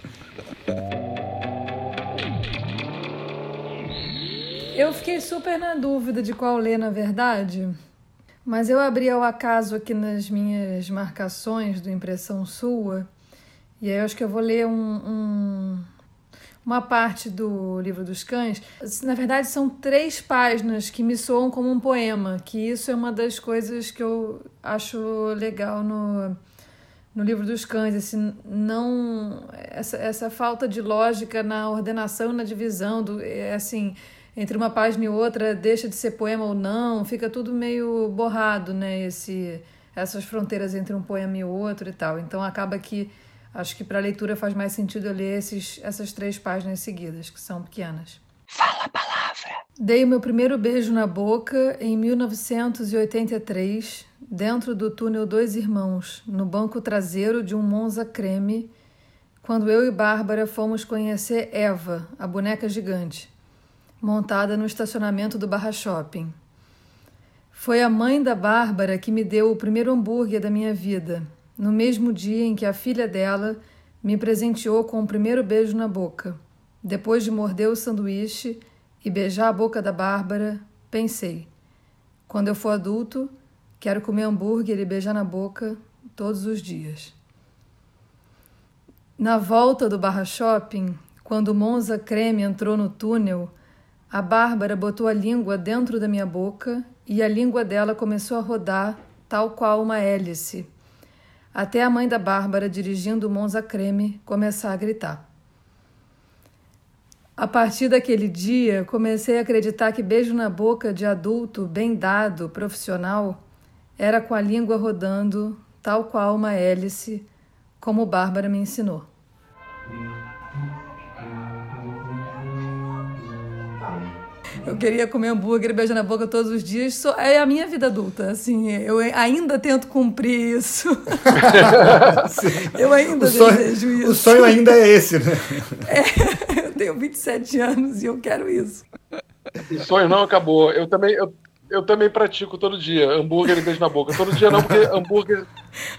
Eu fiquei super na dúvida de qual ler, na verdade. Mas eu abri ao acaso aqui nas minhas marcações do Impressão Sua. E aí eu acho que eu vou ler um, um uma parte do livro dos cães. Na verdade, são três páginas que me soam como um poema, que isso é uma das coisas que eu acho legal no, no livro dos cães, esse não essa, essa falta de lógica na ordenação na divisão do é assim entre uma página e outra deixa de ser poema ou não, fica tudo meio borrado, né? Esse essas fronteiras entre um poema e outro e tal. Então acaba que Acho que para a leitura faz mais sentido eu ler esses, essas três páginas seguidas, que são pequenas. Fala a palavra. Dei o meu primeiro beijo na boca em 1983, dentro do túnel Dois Irmãos, no banco traseiro de um Monza Creme, quando eu e Bárbara fomos conhecer Eva, a boneca gigante, montada no estacionamento do Barra Shopping. Foi a mãe da Bárbara que me deu o primeiro hambúrguer da minha vida no mesmo dia em que a filha dela me presenteou com o primeiro beijo na boca. Depois de morder o sanduíche e beijar a boca da Bárbara, pensei: quando eu for adulto, quero comer hambúrguer e beijar na boca todos os dias. Na volta do Barra Shopping, Quando Monza Creme entrou no túnel, a Bárbara botou a língua dentro da minha boca e a língua dela começou a rodar, tal qual uma hélice. Até a mãe da Bárbara, dirigindo o Monza Creme, começar a gritar. A partir daquele dia, comecei a acreditar que beijo na boca de adulto, bem dado, profissional, era com a língua rodando, tal qual uma hélice, como Bárbara me ensinou. Eu queria comer hambúrguer e beijar na boca todos os dias. É a minha vida adulta, assim. Eu ainda tento cumprir isso. eu ainda o sonho, desejo isso. O sonho ainda é esse, né? É, eu tenho 27 anos e eu quero isso. O sonho não acabou. Eu também, eu, eu também pratico todo dia. Hambúrguer e beijo na boca. Todo dia não, porque hambúrguer...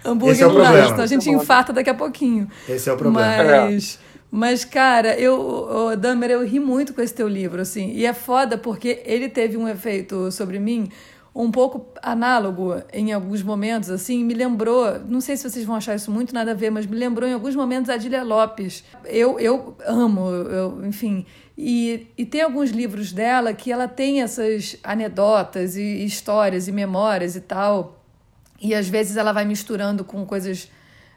Hambúrguer é não dá, então a gente infarta daqui a pouquinho. Esse é o problema. Mas... É. Mas, cara, eu, Damer, eu ri muito com esse teu livro, assim. E é foda porque ele teve um efeito sobre mim um pouco análogo em alguns momentos, assim, me lembrou, não sei se vocês vão achar isso muito nada a ver, mas me lembrou em alguns momentos a Adília Lopes. Eu, eu amo, eu, enfim. E, e tem alguns livros dela que ela tem essas anedotas e histórias e memórias e tal. E às vezes ela vai misturando com coisas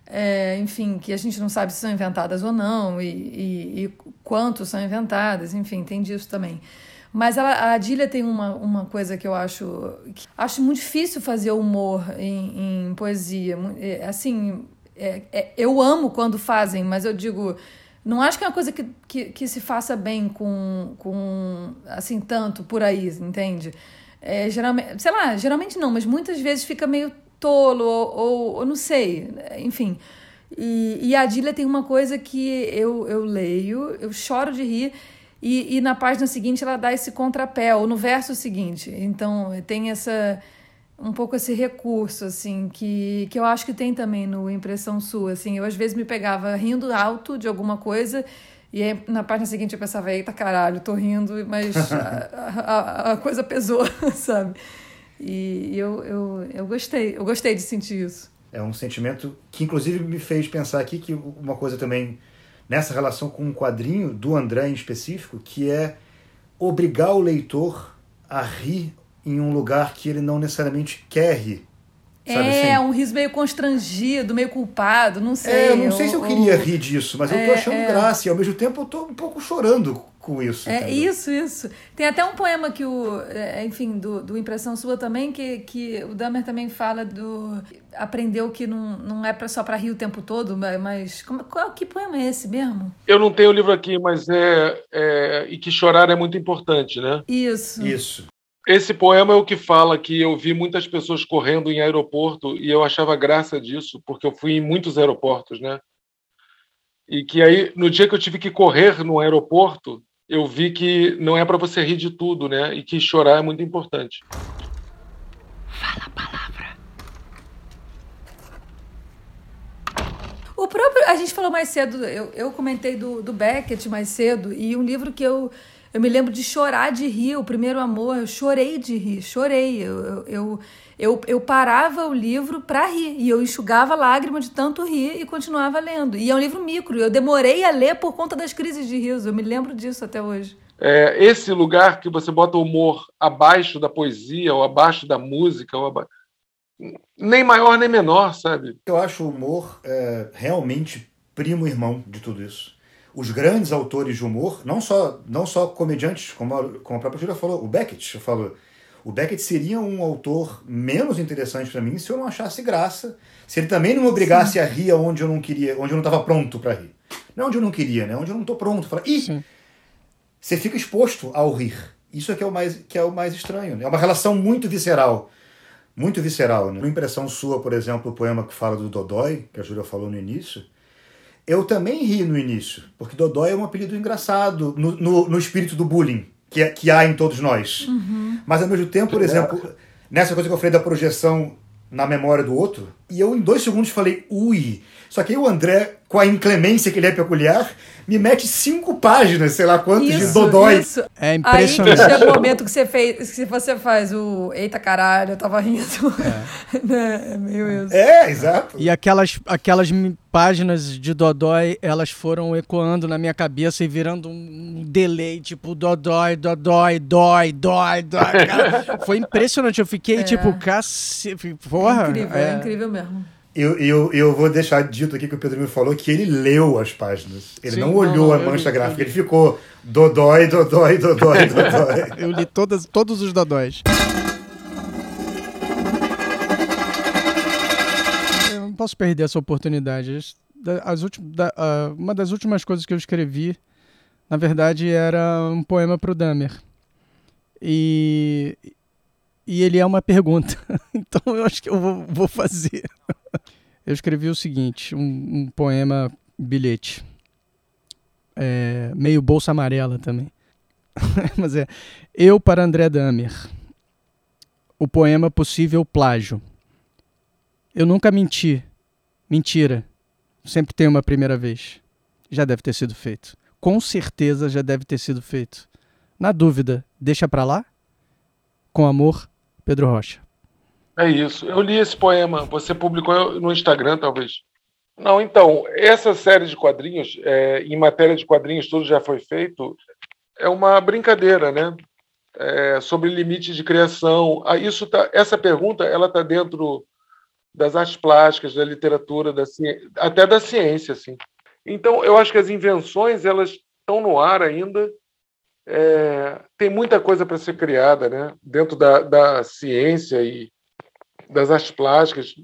é, enfim, que a gente não sabe se são inventadas ou não e, e, e quanto são inventadas, enfim, tem disso também. Mas ela, a Adília tem uma, uma coisa que eu acho. Que acho muito difícil fazer humor em, em poesia. É, assim, é, é, eu amo quando fazem, mas eu digo. Não acho que é uma coisa que, que, que se faça bem com, com. assim, tanto por aí, entende? É, geralmente, sei lá, geralmente não, mas muitas vezes fica meio tolo, ou, ou, ou não sei, enfim. E, e a Adília tem uma coisa que eu, eu leio, eu choro de rir, e, e na página seguinte ela dá esse contrapé, ou no verso seguinte. Então tem essa um pouco esse recurso, assim, que, que eu acho que tem também no Impressão Sua, assim. Eu às vezes me pegava rindo alto de alguma coisa e aí, na página seguinte eu pensava, eita caralho, tô rindo, mas a, a, a coisa pesou, sabe? E eu, eu, eu gostei, eu gostei de sentir isso. É um sentimento que, inclusive, me fez pensar aqui que uma coisa também nessa relação com um quadrinho do André em específico, que é obrigar o leitor a rir em um lugar que ele não necessariamente quer rir. Sabe é, assim? um riso meio constrangido, meio culpado, não sei. É, eu não sei se eu queria rir disso, mas é, eu tô achando é... graça e ao mesmo tempo eu tô um pouco chorando com isso. É entendeu? isso, isso. Tem até um poema que o, é, enfim, do, do Impressão Sua também, que, que o Dahmer também fala do. Aprendeu que não, não é pra, só para rir o tempo todo, mas. Como, qual, que poema é esse mesmo? Eu não tenho o livro aqui, mas é, é. E que chorar é muito importante, né? Isso. Isso. Esse poema é o que fala que eu vi muitas pessoas correndo em aeroporto e eu achava graça disso, porque eu fui em muitos aeroportos, né? E que aí, no dia que eu tive que correr no aeroporto, eu vi que não é para você rir de tudo, né? E que chorar é muito importante. Fala a palavra. O próprio. A gente falou mais cedo, eu, eu comentei do, do Beckett mais cedo, e um livro que eu eu me lembro de chorar de rir, o primeiro amor, eu chorei de rir, chorei. Eu, eu, eu, eu parava o livro para rir e eu enxugava lágrima de tanto rir e continuava lendo. E é um livro micro, eu demorei a ler por conta das crises de riso, eu me lembro disso até hoje. É, esse lugar que você bota o humor abaixo da poesia ou abaixo da música, ou aba... nem maior nem menor, sabe? Eu acho o humor é, realmente primo irmão de tudo isso os grandes autores de humor, não só, não só comediantes, como a, como a própria Julia falou, o Beckett falou. O Beckett seria um autor menos interessante para mim se eu não achasse graça, se ele também não me obrigasse Sim. a rir onde eu não queria, onde eu não estava pronto para rir. Não onde eu não queria, né? Onde eu não estou pronto. Fala, Ih, Sim. você fica exposto ao rir. Isso é que é o mais, que é o mais estranho. Né? É uma relação muito visceral. Muito visceral. Né? Uma impressão sua, por exemplo, o poema que fala do Dodói, que a Júlia falou no início, eu também ri no início, porque Dodói é um apelido engraçado no, no, no espírito do bullying que, é, que há em todos nós. Uhum. Mas ao mesmo tempo, por exemplo, nessa coisa que eu falei da projeção na memória do outro, E eu, em dois segundos, falei, ui. Só que aí o André, com a inclemência que ele é peculiar, me mete cinco páginas, sei lá quantos, Isso, de Dodói. isso. É Aí impressionante. chega o momento que você fez, que você faz o eita caralho, eu tava rindo. né? É meio isso. É, exato. E aquelas, aquelas páginas de Dodói, elas foram ecoando na minha cabeça e virando um delay, tipo, Dodói, Dodói, dói, dói, dói. Cara, foi impressionante. Eu fiquei, É. tipo, cacete. Porra. é incrível, é. incrível mesmo. Eu, eu, eu vou deixar dito aqui que o Pedro me falou que ele leu as páginas. Ele Sim, não olhou não, a mancha li, gráfica, ele ficou Dodói, Dodói, Dodói, Dodói. Eu li todas, todos os Dodóis. Eu não posso perder essa oportunidade. As- da- As últim- da- ah, uma das últimas coisas que eu escrevi, na verdade, era um poema para o Damer. E, e ele é uma pergunta. Então eu acho que eu vou, vou fazer. Eu escrevi o seguinte: um, um poema bilhete. É, meio bolsa amarela também. Mas é. Eu para André Damer. O poema Possível Plágio. Eu nunca menti. Mentira. Sempre tem uma primeira vez. Já deve ter sido feito. Com certeza já deve ter sido feito. Na dúvida, deixa pra lá? Com amor, Pedro Rocha. É isso. Eu li esse poema. Você publicou no Instagram, talvez. Não, então, essa série de quadrinhos, é, em matéria de quadrinhos, tudo já foi feito, é uma brincadeira, né? É, sobre limites de criação. Ah, isso tá, essa pergunta, ela está dentro das artes plásticas, da literatura, da ciência, até da ciência, assim. Então, eu acho que as invenções, elas estão no ar ainda. É, tem muita coisa para ser criada, né? Dentro da, da ciência e das artes plásticas.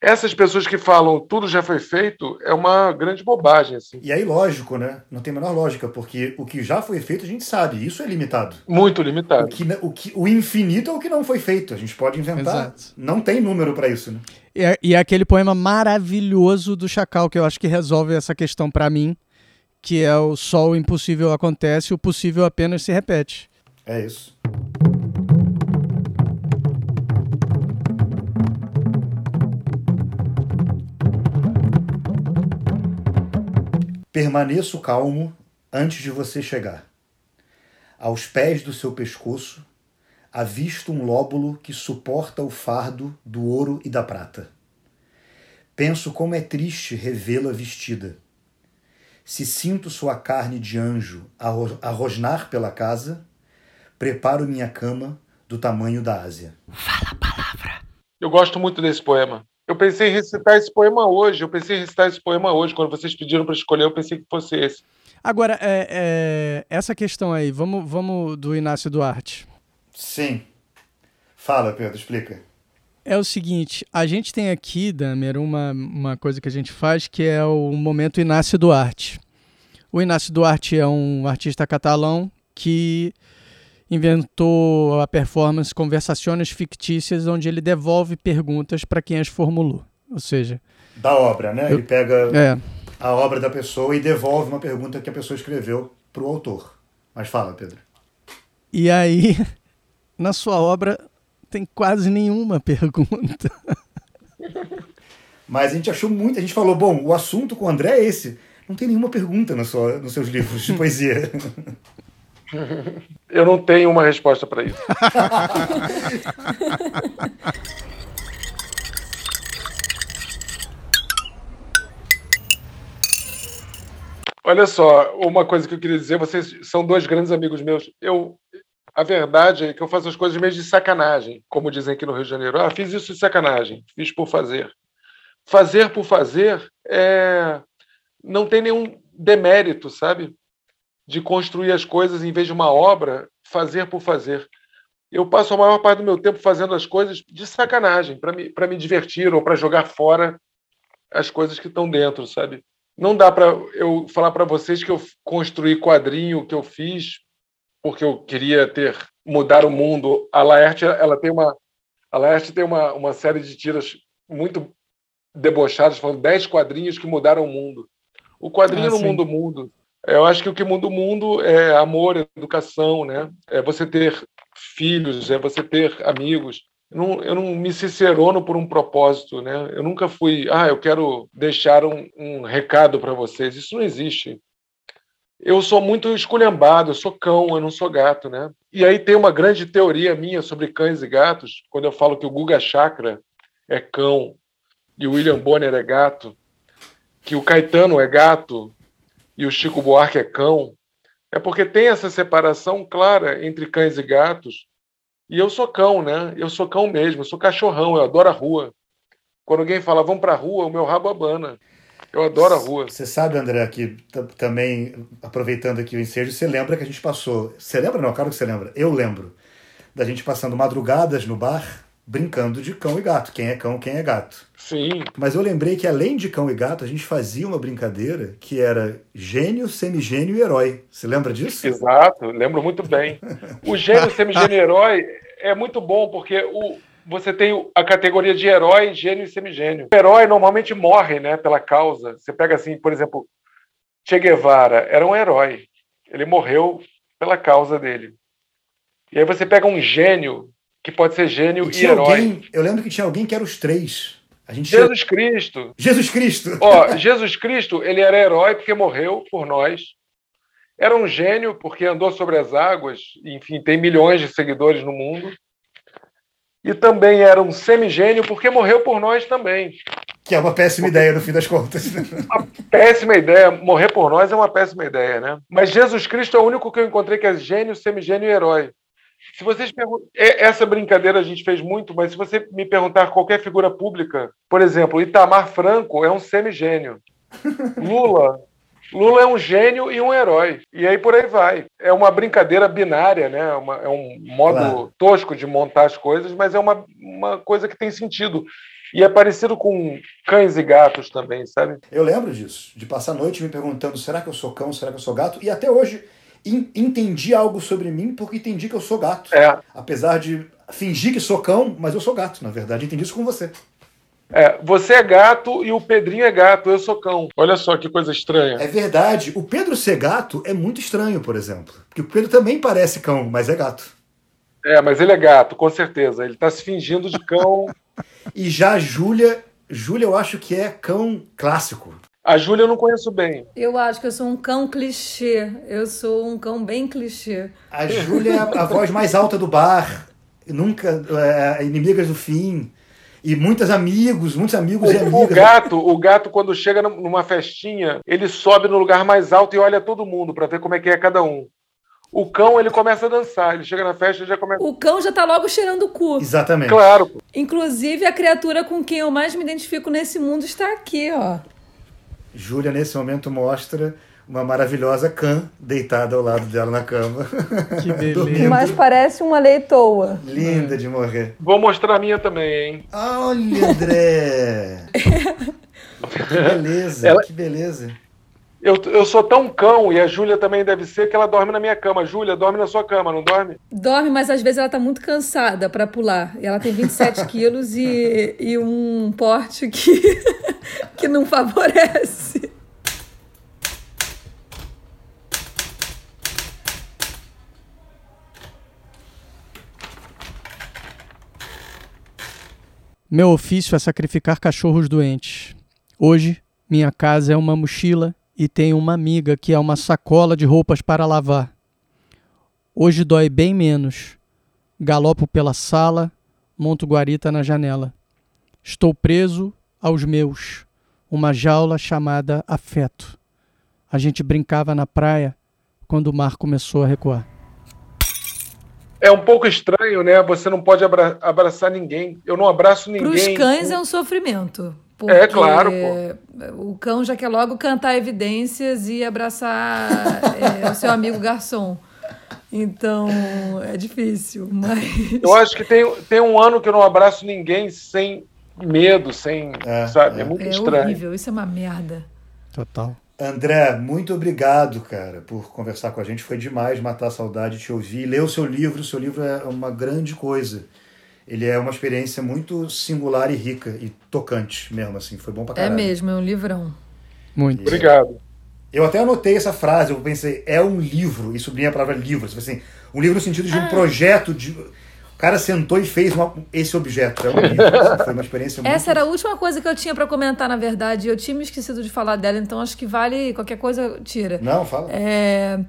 Essas pessoas que falam tudo já foi feito é uma grande bobagem, assim. E aí, lógico, né? Não tem a menor lógica, porque o que já foi feito a gente sabe, isso é limitado. Muito O, limitado. que, o, que, o infinito é o que não foi feito. A gente pode inventar. Exato. Não tem número pra isso, né? E é, e é aquele poema maravilhoso do Chacal que eu acho que resolve essa questão pra mim, que é o só o impossível acontece, o possível apenas se repete. É isso. Permaneço calmo antes de você chegar. Aos pés do seu pescoço, avisto um lóbulo que suporta o fardo do ouro e da prata. Penso como é triste revê-la vestida. Se sinto sua carne de anjo arro- arrosnar pela casa, preparo minha cama do tamanho da Ásia. Eu gosto muito desse poema. Eu pensei em recitar esse poema hoje. Eu pensei em recitar esse poema hoje. Quando vocês pediram para escolher, eu pensei que fosse esse. Agora, é, é, essa questão aí, vamos, vamos do Inácio Duarte. Sim. Fala, Pedro, explica. É o seguinte, a gente tem aqui, Damer, uma, uma coisa que a gente faz que é o momento Inácio Duarte. O Inácio Duarte é um artista catalão que inventou a performance Conversações Fictícias, onde ele devolve perguntas para quem as formulou. Ou seja, Da obra, né? Ele pega é, a obra da pessoa e devolve uma pergunta que a pessoa escreveu pro autor. Mas fala, Pedro. e aí, na sua obra, tem quase nenhuma pergunta. Mas a gente achou muito, a gente falou, bom, o assunto com o André é esse. Não tem nenhuma pergunta na sua, nos seus livros de poesia. Eu não tenho uma resposta para isso. Olha só, uma coisa que eu queria dizer, vocês são dois grandes amigos meus. Eu, a verdade é que eu faço as coisas meio de sacanagem, como dizem aqui no Rio de Janeiro. Ah, fiz isso de sacanagem, fiz por fazer. Fazer por fazer é... não tem nenhum demérito, sabe? De construir as coisas em vez de uma obra, fazer por fazer. Eu passo a maior parte do meu tempo fazendo as coisas de sacanagem, para me, me divertir ou para jogar fora as coisas que estão dentro, sabe? Não dá para eu falar para vocês que eu construí quadrinho que eu fiz porque eu queria ter mudar o mundo. A Laerte, ela tem uma a Laerte tem uma, uma série de tiras muito debochadas falando 10 quadrinhos que mudaram o mundo. O quadrinho Ah, não sim. muda o mundo. Eu acho que o que muda o mundo é amor, educação, né? É você ter filhos, é você ter amigos, Eu não, eu não me cicerono por um propósito, né? Eu nunca fui, ah, eu quero deixar um, um recado para vocês. Isso não existe. Eu sou muito esculhambado, eu sou cão, eu não sou gato, né? E aí tem uma grande teoria minha sobre cães e gatos, quando eu falo que o Guga Chakra é cão e o William Bonner é gato, que o Caetano é gato e o Chico Buarque é cão, é porque tem essa separação clara entre cães e gatos. E eu sou cão, né? Eu sou cão mesmo, eu sou cachorrão, eu adoro a rua. Quando alguém fala, vamos para a rua, o meu rabo abana. Eu adoro a rua. Você sabe, André, que também, aproveitando aqui o ensejo, você lembra que a gente passou. Você lembra? Não, claro que você lembra. Eu lembro. Da gente passando madrugadas no bar brincando de cão e gato. Quem é cão, quem é gato. Sim. Mas eu lembrei que além de cão e gato, a gente fazia uma brincadeira que era gênio, semigênio e herói. Você lembra disso? Exato, lembro muito bem. O gênio, semigênio e herói é muito bom porque o, você tem a categoria de herói, gênio e semigênio. O herói normalmente morre né, pela causa. Você pega assim, por exemplo, Che Guevara era um herói. Ele morreu pela causa dele. E aí você pega um gênio que pode ser gênio e, e herói. Alguém, eu lembro que tinha alguém que era os três. Jesus tinha... Cristo. Jesus Cristo. Ó, Jesus Cristo, ele era herói porque morreu por nós. Era um gênio porque andou sobre as águas, enfim, tem milhões de seguidores no mundo. E também era um semigênio porque morreu por nós também. Que é uma péssima porque... ideia, no fim das contas. Uma péssima ideia. Morrer por nós é uma péssima ideia, né? Mas Jesus Cristo é o único que eu encontrei que é gênio, semigênio e herói. Se vocês perguntam, essa brincadeira a gente fez muito, mas se você me perguntar qualquer figura pública, por exemplo, Itamar Franco é um semigênio. Lula, Lula é um gênio e um herói. E aí por aí vai. É uma brincadeira binária, né? Uma, é um modo claro. tosco de montar as coisas, mas é uma, uma coisa que tem sentido. E é parecido com cães e gatos também, sabe? Eu lembro disso, de passar a noite me perguntando: será que eu sou cão, será que eu sou gato? E até hoje entendi algo sobre mim porque entendi que eu sou gato. É. Apesar de fingir que sou cão, mas eu sou gato, na verdade. Entendi isso com você. É, você é gato e o Pedrinho é gato, eu sou cão. Olha só que coisa estranha. É verdade. O Pedro ser gato é muito estranho, por exemplo. Porque o Pedro também parece cão, mas é gato. É, mas ele é gato, com certeza. Ele está se fingindo de cão. e já a Júlia, Júlia eu acho que é cão clássico. A Júlia eu não conheço bem. Eu acho que eu sou um cão clichê. Eu sou um cão bem clichê. A Júlia é a voz mais alta do bar. Nunca. É, inimigas do fim. E muitos amigos, muitos amigos o, e amigas. O gato, o gato, quando chega numa festinha, ele sobe no lugar mais alto e olha todo mundo para ver como é que é cada um. O cão, ele começa a dançar. Ele chega na festa e já começa. O cão já tá logo cheirando o cu. Exatamente. Claro. Inclusive, a criatura com quem eu mais me identifico nesse mundo está aqui, ó. Júlia, nesse momento, mostra uma maravilhosa Khan deitada ao lado dela na cama. Que beleza. Mas parece uma leitoa. Linda de morrer. Vou mostrar a minha também, hein? Olha, André! que beleza, ela... que beleza. Eu, eu sou tão cão, e a Júlia também deve ser, que ela dorme na minha cama. Júlia, dorme na sua cama, não dorme? Dorme, mas às vezes ela tá muito cansada para pular. E ela tem 27 quilos e, e um porte que, que não favorece. Meu ofício é sacrificar cachorros doentes. Hoje, minha casa é uma mochila e tenho uma amiga que é uma sacola de roupas para lavar. Hoje dói bem menos. Galopo pela sala, monto guarita na janela. Estou preso aos meus, uma jaula chamada afeto. A gente brincava na praia quando o mar começou a recuar. É um pouco estranho, né? Você não pode abra abraçar ninguém. Eu não abraço ninguém. Para os cães é um sofrimento. Porque é claro, pô. O cão já quer logo cantar evidências e abraçar é, o seu amigo garçom. Então, é difícil, mas... Eu acho que tem, tem um ano que eu não abraço ninguém sem medo, sem... É, sabe? É, é muito é estranho. É horrível, isso é uma merda. Total. André, muito obrigado, cara, por conversar com a gente. Foi demais matar a saudade, te ouvir. Ler o seu livro, o seu livro é uma grande coisa ele é uma experiência muito singular e rica e tocante mesmo, assim. Foi bom pra é caralho. É mesmo, é um livrão. Muito. E, Obrigado. Eu até anotei essa frase, eu pensei, é um livro, e sublinhei a palavra livro. Assim, um livro no sentido de um ah. projeto, de O cara sentou e fez uma, esse objeto. É um assim, foi uma experiência muito... Essa era a última coisa que eu tinha para comentar, na verdade. Eu tinha me esquecido de falar dela, então acho que vale qualquer coisa, tira. Não, fala. É...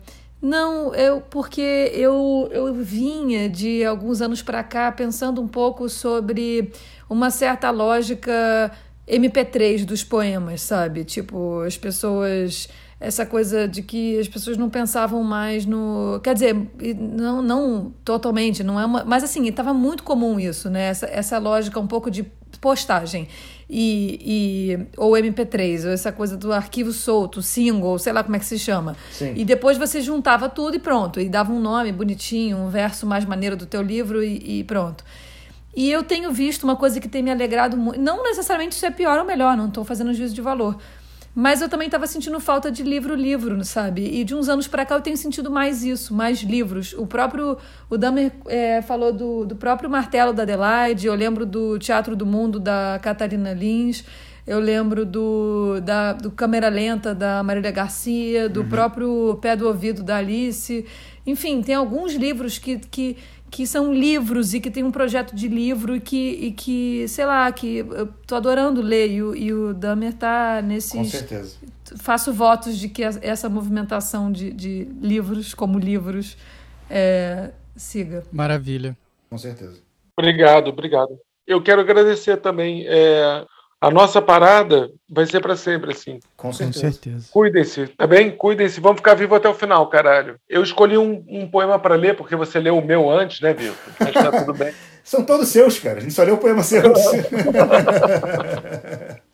Não, eu porque eu, eu vinha de alguns anos para cá pensando um pouco sobre uma certa lógica MP3 dos poemas, sabe? Tipo, as pessoas essa coisa de que as pessoas não pensavam mais no. Quer dizer, não, não totalmente, não é uma. Mas assim, estava muito comum isso, né? Essa, essa lógica um pouco de postagem. E, e, ou MP3, ou essa coisa do arquivo solto, single, sei lá como é que se chama. Sim. E depois você juntava tudo e pronto. E dava um nome bonitinho, um verso mais maneiro do teu livro e, e pronto. E eu tenho visto uma coisa que tem me alegrado muito. Não necessariamente isso é pior ou melhor, não estou fazendo juízo de valor. Mas eu também estava sentindo falta de livro-livro, sabe? E de uns anos para cá eu tenho sentido mais isso, mais livros. O próprio. O Damer é, falou do, do próprio Martelo da Adelaide, eu lembro do Teatro do Mundo da Catarina Lins, eu lembro do, da, do Câmera Lenta da Marília Garcia, do uhum. próprio Pé do Ouvido da Alice. Enfim, tem alguns livros que, que que são livros e que tem um projeto de livro e que, e que sei lá, que eu tô adorando ler e o, e o Damer tá nesses... Com certeza. Faço votos de que essa movimentação de, de livros como livros é, siga. Maravilha. Com certeza. Obrigado, obrigado. Eu quero agradecer também é, a nossa parada vai ser para sempre, assim. Com certeza. Certeza. Cuidem-se, tá bem? Cuidem-se. Vamos ficar vivos até o final, caralho. Eu escolhi um, um poema para ler, porque você leu o meu antes, né, Vitor? Mas tá tudo bem. São todos seus, cara. A gente só leu o poema seu.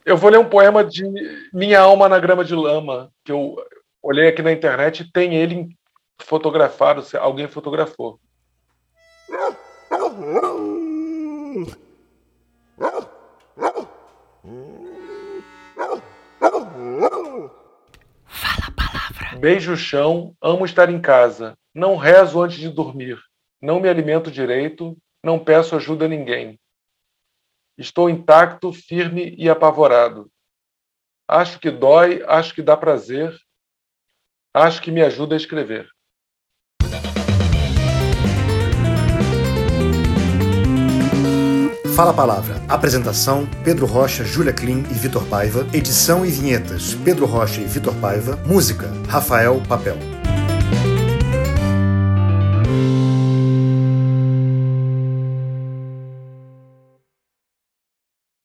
eu vou ler um poema de Minha Alma na Grama de Lama, que eu olhei aqui na internet e tem ele fotografado, alguém fotografou. Beijo o chão, amo estar em casa. Não rezo antes de dormir. Não me alimento direito, não peço ajuda a ninguém. Estou intacto, firme e apavorado. Acho que dói, acho que dá prazer. Acho que me ajuda a escrever. Fala a Palavra. Apresentação: Pedro Rocha, Júlia Klim e Vitor Paiva. Edição e vinhetas: Pedro Rocha e Vitor Paiva. Música: Rafael Papel.